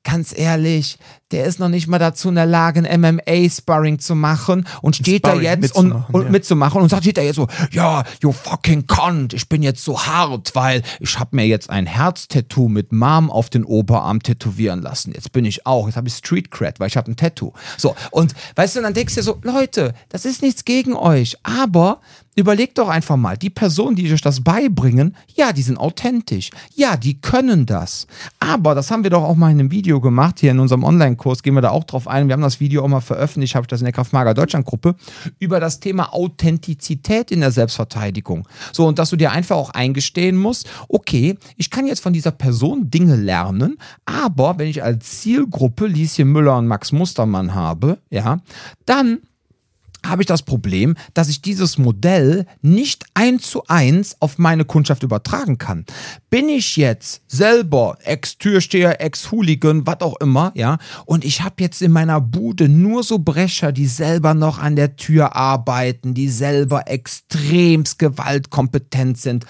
[SPEAKER 1] ganz ehrlich, der ist noch nicht mal dazu in der Lage, ein MMA-Sparring zu machen und steht da jetzt und, und ja. mitzumachen und sagt, steht da jetzt so, ja, you fucking cunt, ich bin jetzt so hart, weil ich habe mir jetzt ein Herztattoo mit Mom auf den Oberarm tätowieren lassen. Jetzt bin ich auch, jetzt habe ich Street Cred, weil ich habe ein Tattoo. So, und weißt du, dann denkst du dir so, Leute, das ist nichts gegen euch, aber Überleg doch einfach mal, die Personen, die euch das beibringen, ja, die sind authentisch. Ja, die können das. Aber das haben wir doch auch mal in einem Video gemacht, hier in unserem Online-Kurs, gehen wir da auch drauf ein. Wir haben das Video auch mal veröffentlicht, habe ich das in der Kraftmager Deutschland-Gruppe, über das Thema Authentizität in der Selbstverteidigung. So, und dass du dir einfach auch eingestehen musst, okay, ich kann jetzt von dieser Person Dinge lernen, aber wenn ich als Zielgruppe Lieschen Müller und Max Mustermann habe, ja, dann habe ich das Problem, dass ich dieses Modell nicht eins zu eins auf meine Kundschaft übertragen kann. Bin ich jetzt selber Ex-Türsteher, Ex-Hooligan, was auch immer, ja, und ich habe jetzt in meiner Bude nur so Brecher, die selber noch an der Tür arbeiten, die selber extremst gewaltkompetent sind,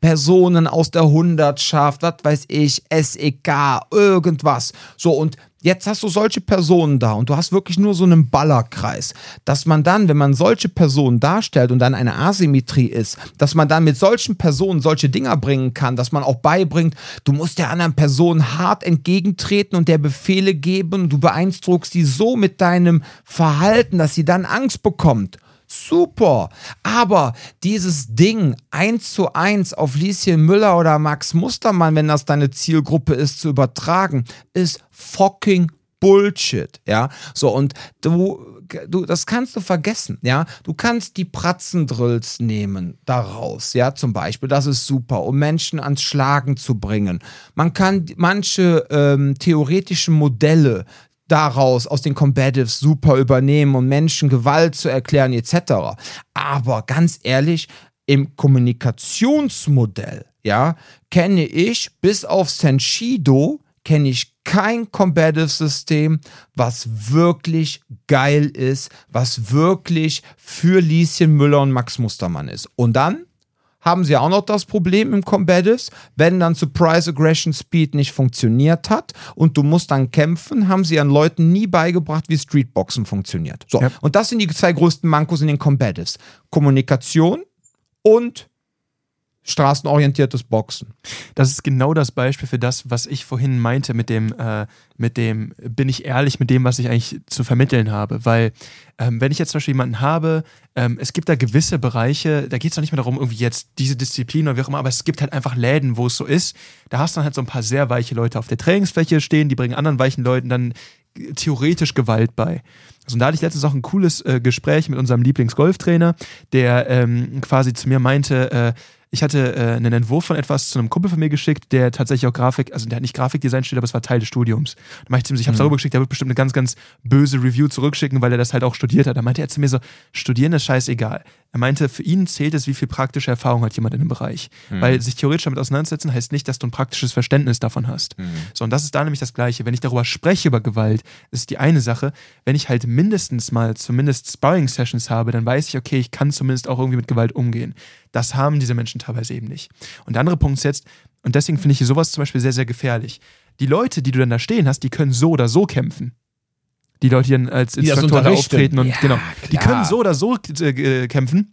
[SPEAKER 1] Personen aus der Hundertschaft, was weiß ich, SEK, irgendwas. So, und Jetzt hast du solche Personen da und du hast wirklich nur so einen Ballerkreis, dass man dann, wenn man solche Personen darstellt und dann eine Asymmetrie ist, dass man dann mit solchen Personen solche Dinger bringen kann, dass man auch beibringt, du musst der anderen Person hart entgegentreten und der Befehle geben du beeindruckst sie so mit deinem Verhalten, dass sie dann Angst bekommt super. Aber dieses Ding eins zu eins auf Lieschen Müller oder Max Mustermann, wenn das deine Zielgruppe ist, zu übertragen, ist fucking Bullshit, ja. So, und du, du, das kannst du vergessen, ja. Du kannst die Pratzendrills nehmen daraus, ja, zum Beispiel. Das ist super, um Menschen ans Schlagen zu bringen. Man kann manche ähm, theoretischen Modelle daraus aus den Combatives super übernehmen und Menschen Gewalt zu erklären etc. Aber ganz ehrlich, im Kommunikationsmodell, ja, kenne ich bis auf Senshido kenne ich kein Combative-System, was wirklich geil ist, was wirklich für Lieschen Müller und Max Mustermann ist. Und dann haben sie auch noch das Problem im Combatives, wenn dann Surprise Aggression Speed nicht funktioniert hat und du musst dann kämpfen, haben sie an Leuten nie beigebracht, wie Streetboxen funktioniert. So, ja. und das sind die zwei größten Mankos in den Combatives. Kommunikation und straßenorientiertes Boxen.
[SPEAKER 2] Das ist genau das Beispiel für das, was ich vorhin meinte mit dem, äh, mit dem, bin ich ehrlich mit dem, was ich eigentlich zu vermitteln habe. Weil, ähm, wenn ich jetzt zum Beispiel jemanden habe, ähm, es gibt da gewisse Bereiche, da geht es noch nicht mehr darum, irgendwie jetzt diese Disziplin oder wie auch immer, aber es gibt halt einfach Läden, wo es so ist. Da hast du dann halt so ein paar sehr weiche Leute auf der Trainingsfläche stehen, die bringen anderen weichen Leuten dann theoretisch Gewalt bei. Also, und da hatte ich letztens auch ein cooles äh, Gespräch mit unserem Lieblingsgolftrainer, der ähm, quasi zu mir meinte, äh, ich hatte äh, einen Entwurf von etwas zu einem Kumpel von mir geschickt, der tatsächlich auch Grafik, also der hat nicht Grafikdesign studiert, aber es war Teil des Studiums. Da meinte ich ihm, ich habe es mhm. darüber geschickt, der wird bestimmt eine ganz, ganz böse Review zurückschicken, weil er das halt auch studiert hat. Da meinte er zu mir so, studieren ist scheißegal. Er meinte, für ihn zählt es, wie viel praktische Erfahrung hat jemand in dem Bereich. Mhm. Weil sich theoretisch damit auseinandersetzen heißt nicht, dass du ein praktisches Verständnis davon hast. Mhm. So, und das ist da nämlich das Gleiche. Wenn ich darüber spreche, über Gewalt, ist die eine Sache. Wenn ich halt mindestens mal zumindest Sparring-Sessions habe, dann weiß ich, okay, ich kann zumindest auch irgendwie mit Gewalt umgehen. Das haben diese Menschen teilweise eben nicht. Und der andere Punkt ist jetzt, und deswegen finde ich sowas zum Beispiel sehr, sehr gefährlich. Die Leute, die du dann da stehen hast, die können so oder so kämpfen. Die Leute, die dann als Instruktoren auftreten und ja, genau, klar. die können so oder so äh, kämpfen.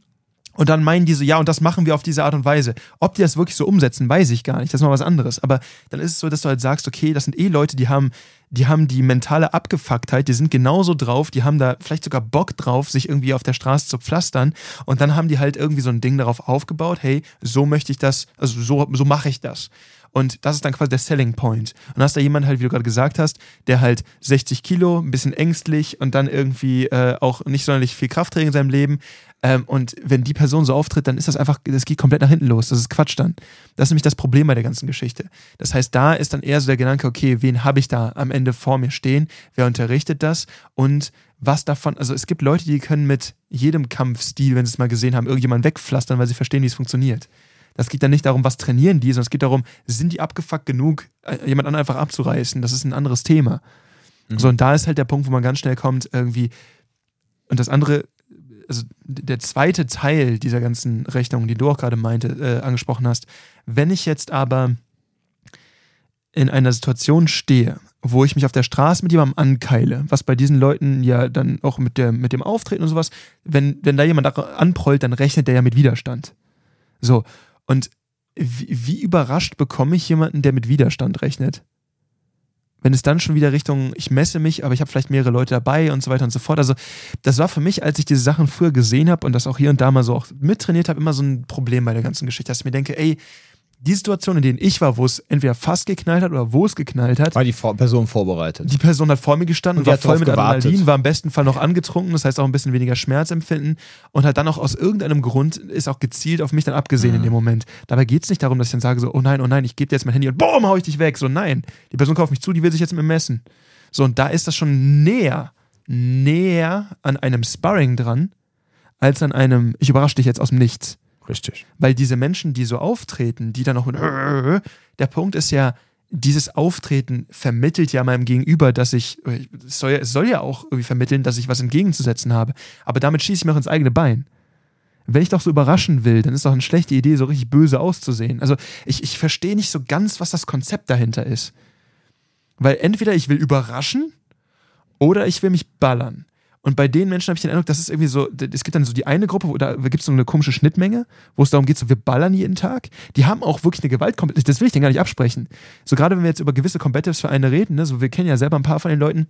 [SPEAKER 2] Und dann meinen die so, ja, und das machen wir auf diese Art und Weise. Ob die das wirklich so umsetzen, weiß ich gar nicht. Das ist mal was anderes. Aber dann ist es so, dass du halt sagst, okay, das sind eh Leute, die haben, die haben die mentale Abgefucktheit, die sind genauso drauf, die haben da vielleicht sogar Bock drauf, sich irgendwie auf der Straße zu pflastern. Und dann haben die halt irgendwie so ein Ding darauf aufgebaut, hey, so möchte ich das, also so, so mache ich das. Und das ist dann quasi der Selling Point. Und dann hast da jemand halt, wie du gerade gesagt hast, der halt 60 Kilo, ein bisschen ängstlich und dann irgendwie äh, auch nicht sonderlich viel Kraft trägt in seinem Leben. Ähm, und wenn die Person so auftritt, dann ist das einfach, das geht komplett nach hinten los. Das ist Quatsch dann. Das ist nämlich das Problem bei der ganzen Geschichte. Das heißt, da ist dann eher so der Gedanke, okay, wen habe ich da am Ende vor mir stehen? Wer unterrichtet das? Und was davon, also es gibt Leute, die können mit jedem Kampfstil, wenn sie es mal gesehen haben, irgendjemanden wegpflastern, weil sie verstehen, wie es funktioniert. Das geht dann nicht darum, was trainieren die, sondern es geht darum, sind die abgefuckt genug, äh, jemand anderen einfach abzureißen. Das ist ein anderes Thema. Mhm. So, und da ist halt der Punkt, wo man ganz schnell kommt, irgendwie. Und das andere, also der zweite Teil dieser ganzen Rechnung, die du auch gerade meinte, äh, angesprochen hast, wenn ich jetzt aber in einer Situation stehe, wo ich mich auf der Straße mit jemandem ankeile, was bei diesen Leuten ja dann auch mit, der, mit dem Auftreten und sowas, wenn, wenn da jemand anprollt, dann rechnet der ja mit Widerstand. So, und wie, wie überrascht bekomme ich jemanden, der mit Widerstand rechnet? wenn es dann schon wieder Richtung, ich messe mich, aber ich habe vielleicht mehrere Leute dabei und so weiter und so fort. Also das war für mich, als ich diese Sachen früher gesehen habe und das auch hier und da mal so auch mittrainiert habe, immer so ein Problem bei der ganzen Geschichte, dass ich mir denke, ey, die Situation, in denen ich war, wo es entweder fast geknallt hat oder wo es geknallt hat,
[SPEAKER 1] War die Vor Person vorbereitet?
[SPEAKER 2] die Person hat vor mir gestanden,
[SPEAKER 1] Und die
[SPEAKER 2] war voll mit
[SPEAKER 1] gewartet.
[SPEAKER 2] Adrenalin, war im besten Fall noch angetrunken, das heißt auch ein bisschen weniger Schmerzempfinden und hat dann auch aus irgendeinem Grund ist auch gezielt auf mich dann abgesehen in
[SPEAKER 1] Mhm.
[SPEAKER 2] dem Moment. Dabei geht es nicht darum, dass ich dann sage so, oh nein, oh nein, ich gebe dir jetzt mein Handy und boom, hau ich dich weg. So, nein, die Person kauft mich zu, die will sich jetzt mit mir messen. So, und da ist das schon näher, näher an einem Sparring dran, als an einem, ich überrasche dich jetzt aus dem Nichts.
[SPEAKER 1] Richtig.
[SPEAKER 2] Weil diese Menschen, die so auftreten, die dann auch mit der Punkt ist ja, dieses Auftreten vermittelt ja meinem Gegenüber, dass ich, es soll ja, es soll ja auch irgendwie vermitteln, dass ich was entgegenzusetzen habe. Aber damit schieße ich mir auch ins eigene Bein. Wenn ich doch so überraschen will, dann ist doch eine schlechte Idee, so richtig böse auszusehen. Also ich, ich verstehe nicht so ganz, was das Konzept dahinter ist. Weil entweder ich will überraschen oder ich will mich ballern. Und bei den Menschen habe ich den Eindruck, das ist irgendwie so, es gibt dann so die eine Gruppe, wo da gibt es so eine komische Schnittmenge, wo es darum geht, so wir ballern jeden Tag. Die haben auch wirklich eine Gewaltkompetenz, das will ich denen gar nicht absprechen. So gerade wenn wir jetzt über gewisse Competitive-Vereine reden, ne, so wir kennen ja selber ein paar von den Leuten,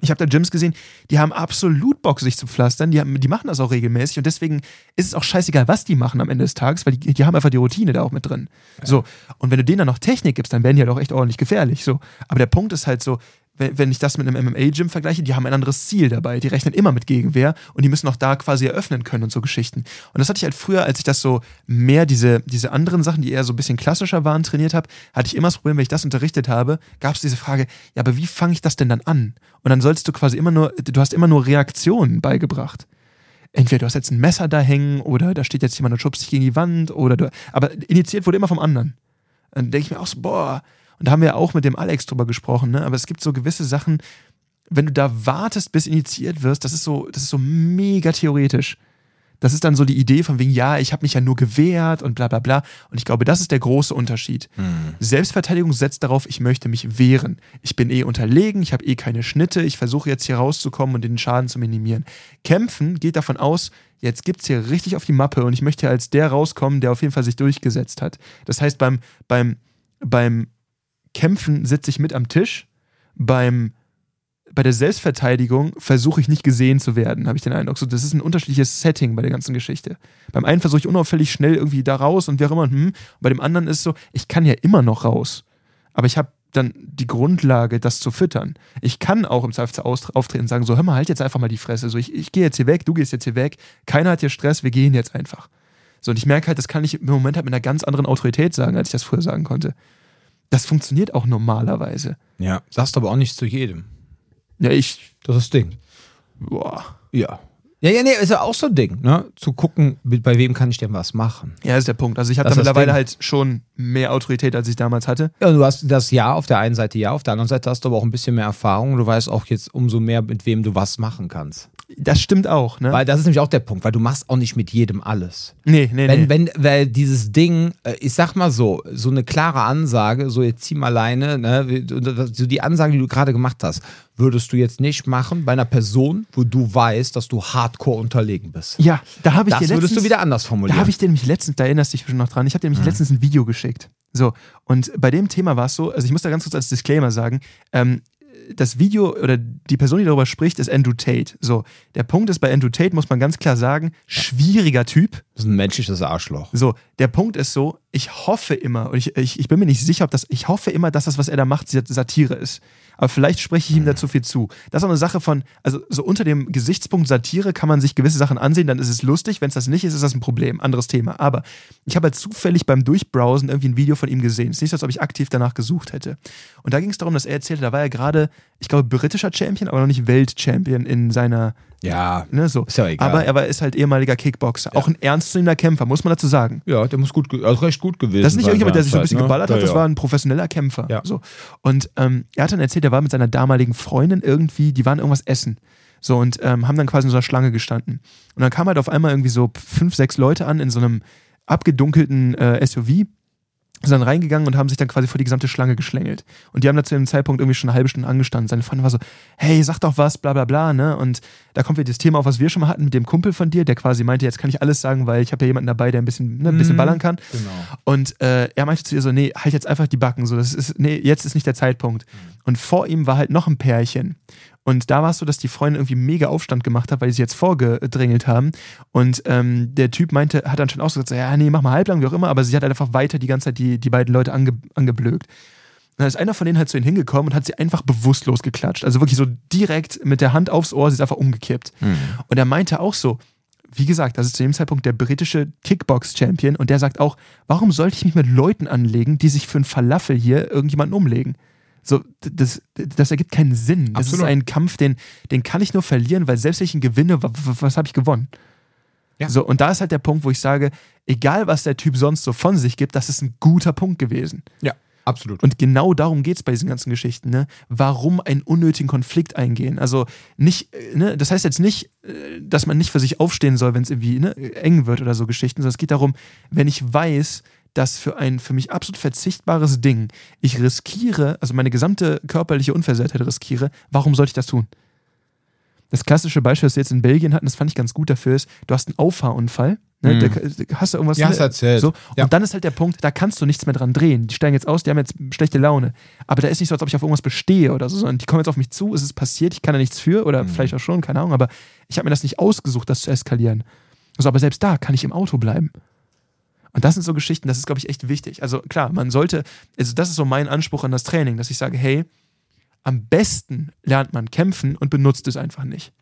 [SPEAKER 2] ich habe da Gyms gesehen, die haben absolut Bock, sich zu pflastern. Die, haben, die machen das auch regelmäßig und deswegen ist es auch scheißegal, was die machen am Ende des Tages, weil die, die haben einfach die Routine da auch mit drin. So. Und wenn du denen dann noch Technik gibst, dann werden die halt auch echt ordentlich gefährlich. So. Aber der Punkt ist halt so, wenn, ich das mit einem MMA-Gym vergleiche, die haben ein anderes Ziel dabei. Die rechnen immer mit Gegenwehr und die müssen auch da quasi eröffnen können und so Geschichten. Und das hatte ich halt früher, als ich das so mehr diese, diese anderen Sachen, die eher so ein bisschen klassischer waren, trainiert habe, hatte ich immer das Problem, wenn ich das unterrichtet habe, gab es diese Frage, ja, aber wie fange ich das denn dann an? Und dann sollst du quasi immer nur, du hast immer nur Reaktionen beigebracht. Entweder du hast jetzt ein Messer da hängen oder da steht jetzt jemand und schubst dich gegen die Wand oder du, aber initiiert wurde immer vom anderen. Dann denke ich mir auch so, boah, und da haben wir auch mit dem Alex drüber gesprochen, ne? aber es gibt so gewisse Sachen, wenn du da wartest, bis initiiert wirst, das ist so, das ist so mega theoretisch. Das ist dann so die Idee von wegen, ja, ich habe mich ja nur gewehrt und bla bla bla. Und ich glaube, das ist der große Unterschied. Selbstverteidigung setzt darauf, ich möchte mich wehren. Ich bin eh unterlegen, ich habe eh keine Schnitte, ich versuche jetzt hier rauszukommen und den Schaden zu minimieren. Kämpfen geht davon aus, jetzt gibt es hier richtig auf die Mappe und ich möchte als der rauskommen, der auf jeden Fall sich durchgesetzt hat. Das heißt, beim, beim, beim Kämpfen sitze ich mit am Tisch, beim bei der Selbstverteidigung versuche ich nicht gesehen zu werden, habe ich den Eindruck. So, das ist ein unterschiedliches Setting bei der ganzen Geschichte. Beim einen versuche ich unauffällig schnell irgendwie da raus und wer auch immer, hm. Bei dem anderen ist so, ich kann ja immer noch raus. Aber ich habe dann die Grundlage, das zu füttern. Ich kann auch im Zweifel auftreten und sagen, so, hör mal, halt jetzt einfach mal die Fresse. So, ich, ich gehe jetzt hier weg, du gehst jetzt hier weg, keiner hat hier Stress, wir gehen jetzt einfach. So, und ich merke halt, das kann ich im Moment halt mit einer ganz anderen Autorität sagen, als ich das früher sagen konnte. Das funktioniert auch normalerweise.
[SPEAKER 1] Ja, sagst aber auch nicht zu jedem.
[SPEAKER 2] Ja, ich.
[SPEAKER 1] Das ist das Ding.
[SPEAKER 2] Boah.
[SPEAKER 1] Ja. Ja, ja, nee, ist ja auch so ein Ding, ne? Zu gucken, bei wem kann ich denn was machen.
[SPEAKER 2] Ja, ist der Punkt. Also ich habe da mittlerweile halt schon mehr Autorität, als ich damals hatte.
[SPEAKER 1] Ja, du hast das Ja auf der einen Seite Ja, auf der anderen Seite hast du aber auch ein bisschen mehr Erfahrung. Du weißt auch jetzt umso mehr, mit wem du was machen kannst.
[SPEAKER 2] Das stimmt auch, ne?
[SPEAKER 1] Weil das ist nämlich auch der Punkt, weil du machst auch nicht mit jedem alles.
[SPEAKER 2] nee, nee,
[SPEAKER 1] Wenn,
[SPEAKER 2] nee.
[SPEAKER 1] wenn, weil dieses Ding, äh, ich sag mal so, so eine klare Ansage, so jetzt zieh mal alleine, ne, so die Ansage, die du gerade gemacht hast, würdest du jetzt nicht machen bei einer Person, wo du weißt, dass du hardcore unterlegen bist.
[SPEAKER 2] ja, da habe ich
[SPEAKER 1] Das
[SPEAKER 2] dir
[SPEAKER 1] würdest
[SPEAKER 2] letztens,
[SPEAKER 1] du wieder anders
[SPEAKER 2] Da
[SPEAKER 1] formulieren.
[SPEAKER 2] habe ich dir nämlich letztens, da erinnerst du dich bestimmt noch dran, ich habe dir nämlich letztens ein Video geschickt. So, und bei dem Thema war es so, also ich muss da ganz kurz als Disclaimer sagen, ähm, das Video oder die Person, die darüber spricht, ist Andrew Tate. So, der Punkt ist bei Andrew Tate, muss man ganz klar sagen, schwieriger Typ.
[SPEAKER 1] das ist ein menschliches Arschloch.
[SPEAKER 2] So, der Punkt ist so, ich hoffe immer, und ich, ich, ich bin mir nicht sicher, ob das, ich hoffe immer, dass das, was er da macht, Satire ist. Aber vielleicht spreche ich ihm da zu viel zu. Das ist auch eine Sache von, also so unter dem Gesichtspunkt Satire kann man sich gewisse Sachen ansehen, dann ist es lustig. Wenn es das nicht ist, ist das ein Problem. Anderes Thema. Aber ich habe halt zufällig beim Durchbrowsen irgendwie ein Video von ihm gesehen. Es ist nicht so, als ob ich aktiv danach gesucht hätte. Und da ging es darum, dass er erzählte, da war er gerade, ich glaube, britischer Champion, aber noch nicht Weltchampion in seiner,
[SPEAKER 1] Ja.
[SPEAKER 2] ne, so.
[SPEAKER 1] Ist ja egal.
[SPEAKER 2] Aber er war, ist halt ehemaliger Kickboxer. Auch ein ernstzunehmender Kämpfer, muss man dazu sagen.
[SPEAKER 1] Ja, der muss gut, also recht gut gewesen
[SPEAKER 2] Das ist nicht irgendjemand, der sich so ein bisschen
[SPEAKER 1] seinerzeit,
[SPEAKER 2] geballert
[SPEAKER 1] ne?
[SPEAKER 2] hat, das
[SPEAKER 1] Ja,
[SPEAKER 2] war
[SPEAKER 1] ja.
[SPEAKER 2] ein professioneller Kämpfer.
[SPEAKER 1] Ja.
[SPEAKER 2] So. Und ähm, er hat dann erzählt, er war mit seiner damaligen Freundin irgendwie, die waren irgendwas essen. So, und ähm, haben dann quasi in so einer Schlange gestanden. Und dann kamen halt auf einmal irgendwie so fünf, sechs Leute an in so einem abgedunkelten äh, SUV sind dann reingegangen und haben sich dann quasi vor die gesamte Schlange geschlängelt. Und die haben da zu dem Zeitpunkt irgendwie schon eine halbe Stunde angestanden. Seine Freundin war so, hey, sag doch was, bla bla bla, ne? Und da kommt wieder das Thema auf, was wir schon mal hatten mit dem Kumpel von dir, der quasi meinte, jetzt kann ich alles sagen, weil ich habe ja jemanden dabei, der ein bisschen, ne, ein bisschen
[SPEAKER 1] Mhm.
[SPEAKER 2] ballern kann.
[SPEAKER 1] Genau.
[SPEAKER 2] Und äh, er meinte zu ihr so, nee, halt jetzt einfach die Backen. So, das ist, nee, jetzt ist nicht der Zeitpunkt. Und vor ihm war halt noch ein Pärchen. Und da war es so, dass die Freundin irgendwie mega Aufstand gemacht hat, weil sie jetzt vorgedrängelt haben. Und ähm, der Typ meinte, hat dann schon auch so gesagt, ja, nee, mach mal halblang, wie auch immer, aber sie hat halt einfach weiter die ganze Zeit die, die beiden Leute ange, angeblökt. Und dann ist einer von denen halt zu ihnen hingekommen und hat sie einfach bewusstlos geklatscht. Also wirklich so direkt mit der Hand aufs Ohr, sie ist einfach umgekippt. Und er meinte auch so, wie gesagt, das ist zu dem Zeitpunkt der britische Kickbox-Champion und der sagt auch, warum sollte ich mich mit Leuten anlegen, die sich für einen Falafel hier irgendjemanden umlegen? So, das, das ergibt keinen Sinn. Das
[SPEAKER 1] Absolut.
[SPEAKER 2] ist ein Kampf, den, den kann ich nur verlieren, weil selbst wenn ich ihn gewinne, wa- wa- was habe ich gewonnen?
[SPEAKER 1] Ja.
[SPEAKER 2] So, und da ist halt der Punkt, wo ich sage, egal was der Typ sonst so von sich gibt, das ist ein guter Punkt gewesen.
[SPEAKER 1] Ja, absolut.
[SPEAKER 2] Und genau darum geht es bei diesen ganzen Geschichten. Ne? Warum einen unnötigen Konflikt eingehen? Also nicht, ne? das heißt jetzt nicht, äh, dass man nicht für sich aufstehen soll, wenn es irgendwie ne, eng wird oder so Geschichten, sondern es geht darum, wenn ich weiß, dass für ein für mich absolut verzichtbares Ding ich riskiere, also meine gesamte körperliche Unversehrtheit riskiere, warum sollte ich das tun? Das klassische Beispiel, das wir jetzt in Belgien hatten, das fand ich ganz gut dafür, ist, du hast einen Auffahrunfall, ne?
[SPEAKER 1] Mhm.
[SPEAKER 2] da, hast du irgendwas
[SPEAKER 1] Ja, hast erzählt.
[SPEAKER 2] So,
[SPEAKER 1] Ja.
[SPEAKER 2] Und dann ist halt der Punkt, da kannst du nichts mehr dran drehen. Die steigen jetzt aus, die haben jetzt schlechte Laune. Aber da ist nicht so, als ob ich auf irgendwas bestehe oder so, sondern die kommen jetzt auf mich zu, es ist passiert, ich kann da nichts für oder
[SPEAKER 1] Mhm.
[SPEAKER 2] vielleicht auch schon, keine Ahnung, aber ich habe mir das nicht ausgesucht, das zu eskalieren. Also, aber selbst da kann ich im Auto bleiben. Und das sind so Geschichten, das ist, glaube ich, echt wichtig. Also klar, man sollte, also das ist so mein Anspruch an das Training, dass ich sage, hey, am besten lernt man kämpfen und benutzt es einfach nicht.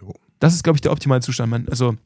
[SPEAKER 1] Jo.
[SPEAKER 2] Das ist, glaube ich, der optimale Zustand. Man, also,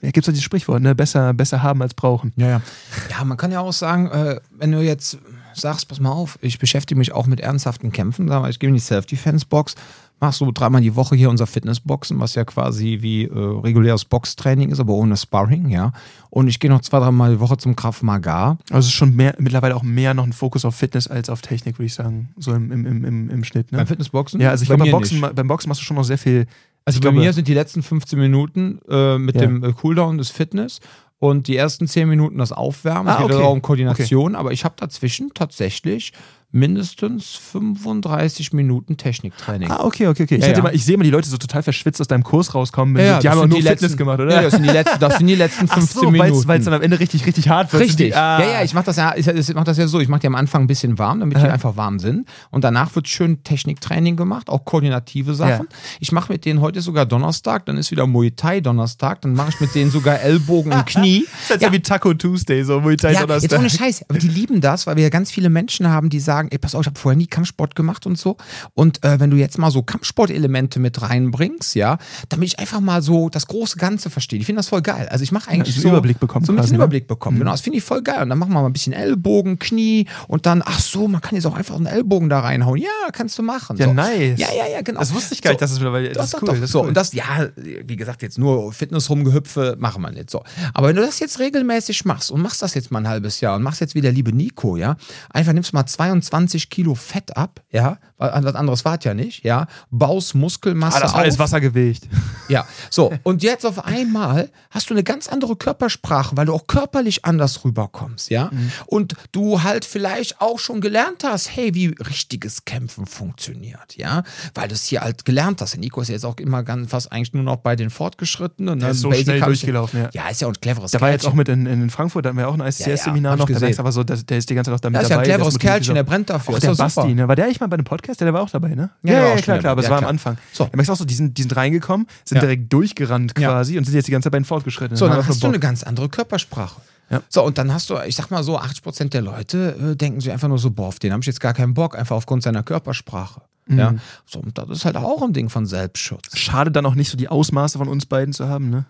[SPEAKER 2] ja, gibt es ja dieses Sprichwort, ne? Besser, besser haben als brauchen.
[SPEAKER 1] Ja, ja. Ja, man kann ja auch sagen, äh, wenn du jetzt sagst, pass mal auf, ich beschäftige mich auch mit ernsthaften Kämpfen, sag mal, ich gehe in die Self-Defense-Box, mach so dreimal die Woche hier unser Fitnessboxen, was ja quasi wie äh, reguläres Boxtraining ist, aber ohne Sparring, ja. Und ich gehe noch zwei, dreimal die Woche zum Krav Maga.
[SPEAKER 2] Also es ist schon mehr, mittlerweile auch mehr noch ein Fokus auf Fitness als auf Technik, würde ich sagen. So im, im, im, im, Schnitt. Ne?
[SPEAKER 1] Beim Fitnessboxen?
[SPEAKER 2] Ja, also ich
[SPEAKER 1] Bei
[SPEAKER 2] glaube, beim Boxen,
[SPEAKER 1] nicht.
[SPEAKER 2] beim Boxen machst du schon noch sehr viel.
[SPEAKER 1] Also
[SPEAKER 2] ich
[SPEAKER 1] bei
[SPEAKER 2] glaube-
[SPEAKER 1] mir sind die letzten 15 Minuten äh, mit
[SPEAKER 2] Ja.
[SPEAKER 1] dem äh, Cooldown des Fitness und die ersten 10 Minuten das Aufwärmen.
[SPEAKER 2] Ah,
[SPEAKER 1] es geht
[SPEAKER 2] okay.
[SPEAKER 1] auch um Koordination, aber ich habe dazwischen tatsächlich mindestens 35 Minuten Techniktraining.
[SPEAKER 2] Ah, okay, okay, okay. Ich,
[SPEAKER 1] Ja, ja.
[SPEAKER 2] Mal, ich sehe immer die Leute so total verschwitzt aus deinem Kurs rauskommen.
[SPEAKER 1] Ja,
[SPEAKER 2] die haben aber nur
[SPEAKER 1] die
[SPEAKER 2] Fitness
[SPEAKER 1] letzten-
[SPEAKER 2] gemacht, oder?
[SPEAKER 1] Ja, das sind die letzten, das sind die letzten
[SPEAKER 2] Ach
[SPEAKER 1] 15
[SPEAKER 2] so,
[SPEAKER 1] Minuten.
[SPEAKER 2] weil es dann am Ende richtig, richtig hart wird.
[SPEAKER 1] Richtig.
[SPEAKER 2] Die, ah.
[SPEAKER 1] Ja, ja, ich mache das ja, ich, ich mach das ja so. Ich mache die am Anfang ein bisschen warm, damit die einfach warm sind. Und danach wird schön Techniktraining gemacht, auch koordinative Sachen. Ich mache mit denen heute sogar Donnerstag, dann ist wieder Muay Thai Donnerstag, dann mache ich mit denen sogar Ellbogen und Knie. (laughs)
[SPEAKER 2] Das ist ja. wie Taco Tuesday, so Muay Thai
[SPEAKER 1] Ja, jetzt
[SPEAKER 2] Donnerstag.
[SPEAKER 1] ohne Scheiß. Aber die lieben das, weil wir ja ganz viele Menschen haben, die sagen, ey, pass auf, ich habe vorher nie Kampfsport gemacht und so. Und äh, wenn du jetzt mal so Kampfsportelemente mit reinbringst, ja, damit ich einfach mal so das große Ganze verstehe. Ich finde das voll geil. Also ich mache eigentlich
[SPEAKER 2] so
[SPEAKER 1] so
[SPEAKER 2] Überblick bekommen
[SPEAKER 1] So ein bisschen
[SPEAKER 2] quasi, ne?
[SPEAKER 1] Überblick bekommen. Genau, das finde ich voll geil. Und dann machen wir mal ein bisschen Ellbogen, Knie und dann, ach so, man kann jetzt auch einfach einen Ellbogen da reinhauen. Ja, kannst du machen.
[SPEAKER 2] Ja,
[SPEAKER 1] so.
[SPEAKER 2] nice.
[SPEAKER 1] Ja, ja, ja, genau.
[SPEAKER 2] Das wusste ich gar nicht, dass es mittlerweile
[SPEAKER 1] Doch,
[SPEAKER 2] das ist
[SPEAKER 1] doch,
[SPEAKER 2] cool.
[SPEAKER 1] doch.
[SPEAKER 2] Das ist
[SPEAKER 1] so,
[SPEAKER 2] cool.
[SPEAKER 1] und das, ja, wie gesagt, jetzt nur Fitness rumgehüpfe, machen wir nicht so. Aber wenn du das jetzt regelmäßig machst und machst das jetzt mal ein halbes Jahr und machst jetzt wie der liebe Nico, ja, einfach nimmst mal 22 Kilo Fett ab, ja, weil was anderes war ja nicht, ja, baust Muskelmasse
[SPEAKER 2] ah, das war alles
[SPEAKER 1] auf.
[SPEAKER 2] Wassergewicht.
[SPEAKER 1] Ja, so. Und jetzt auf einmal hast du eine ganz andere Körpersprache, weil du auch körperlich anders rüberkommst, ja. Und du halt vielleicht auch schon gelernt hast, hey, wie richtiges Kämpfen funktioniert, ja. Weil du es hier halt gelernt hast. Der Nico ist ja jetzt auch immer ganz fast eigentlich nur noch bei den Fortgeschrittenen.
[SPEAKER 2] Der
[SPEAKER 1] ne?
[SPEAKER 2] ist so
[SPEAKER 1] Basic
[SPEAKER 2] schnell durchgelaufen, ja.
[SPEAKER 1] Ja, ist ja auch ein cleveres
[SPEAKER 2] Der war jetzt auch mit in, in Frankfurt, da hatten wir auch ein ICCS-Seminar
[SPEAKER 1] hab ich
[SPEAKER 2] noch. Der so, der, der ist die ganze Zeit auch damit
[SPEAKER 1] Ja, ist ja
[SPEAKER 2] dabei.
[SPEAKER 1] ein cleveres
[SPEAKER 2] das
[SPEAKER 1] Kerlchen, der brennt dafür.
[SPEAKER 2] Auch der
[SPEAKER 1] doch super.
[SPEAKER 2] Basti, ne? War der eigentlich mal bei dem Podcast? Der, der war auch dabei, ne?
[SPEAKER 1] Ja, war auch schon
[SPEAKER 2] klar, klar, aber es
[SPEAKER 1] Ja,
[SPEAKER 2] war am. Anfang.
[SPEAKER 1] So.
[SPEAKER 2] Du merkst auch so, die sind, die sind reingekommen, sind
[SPEAKER 1] Ja.
[SPEAKER 2] direkt durchgerannt
[SPEAKER 1] Ja.
[SPEAKER 2] quasi und sind jetzt die ganze Zeit bei den Fortgeschrittenen.
[SPEAKER 1] So, dann
[SPEAKER 2] einfach
[SPEAKER 1] hast du eine ganz andere Körpersprache.
[SPEAKER 2] Ja.
[SPEAKER 1] So, und dann hast du, ich sag mal so, 80% der Leute äh, denken sich einfach nur so, boah, auf den habe ich jetzt gar keinen Bock, einfach aufgrund seiner Körpersprache.
[SPEAKER 2] Mhm.
[SPEAKER 1] Ja. So, und das ist halt auch ein Ding von Selbstschutz.
[SPEAKER 2] Schade dann auch nicht so die Ausmaße von uns beiden zu haben, ne?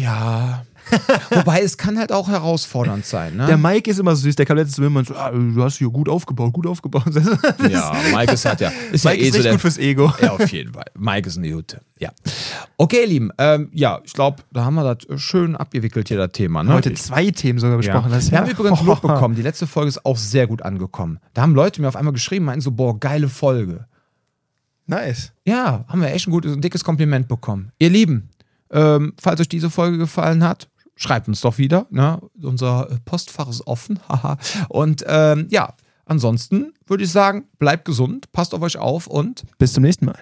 [SPEAKER 1] ja. (laughs) Wobei es kann halt auch herausfordernd sein, ne?
[SPEAKER 2] Der Mike ist immer süß, der kam letztens meinte so, ah, du hast hier gut aufgebaut, gut aufgebaut. (laughs)
[SPEAKER 1] ja, Mike ist halt ja. Ist
[SPEAKER 2] Mike
[SPEAKER 1] ja eh
[SPEAKER 2] ist
[SPEAKER 1] so der,
[SPEAKER 2] gut fürs Ego. (laughs)
[SPEAKER 1] Ja, auf jeden Fall. Mike ist eine Jute. Ja. Okay, ihr Lieben. Ähm, ja, ich glaube, da haben wir das schön abgewickelt hier, das Thema. Ne?
[SPEAKER 2] Heute zwei Themen sogar
[SPEAKER 1] Ja.
[SPEAKER 2] besprochen. Das ist
[SPEAKER 1] Wir
[SPEAKER 2] ja-
[SPEAKER 1] haben übrigens Lob bekommen. Die letzte Folge ist auch sehr gut angekommen. Da haben Leute mir auf einmal geschrieben, meinten so, boah, geile Folge.
[SPEAKER 2] Nice.
[SPEAKER 1] Ja, haben wir echt ein gutes, ein dickes Kompliment bekommen. Ihr Lieben, ähm, falls euch diese Folge gefallen hat, schreibt uns doch wieder. Ne? Unser Postfach ist offen. (laughs) Haha. und ähm, ja, ansonsten würde ich sagen, bleibt gesund, passt auf euch auf und
[SPEAKER 2] Bis zum nächsten Mal.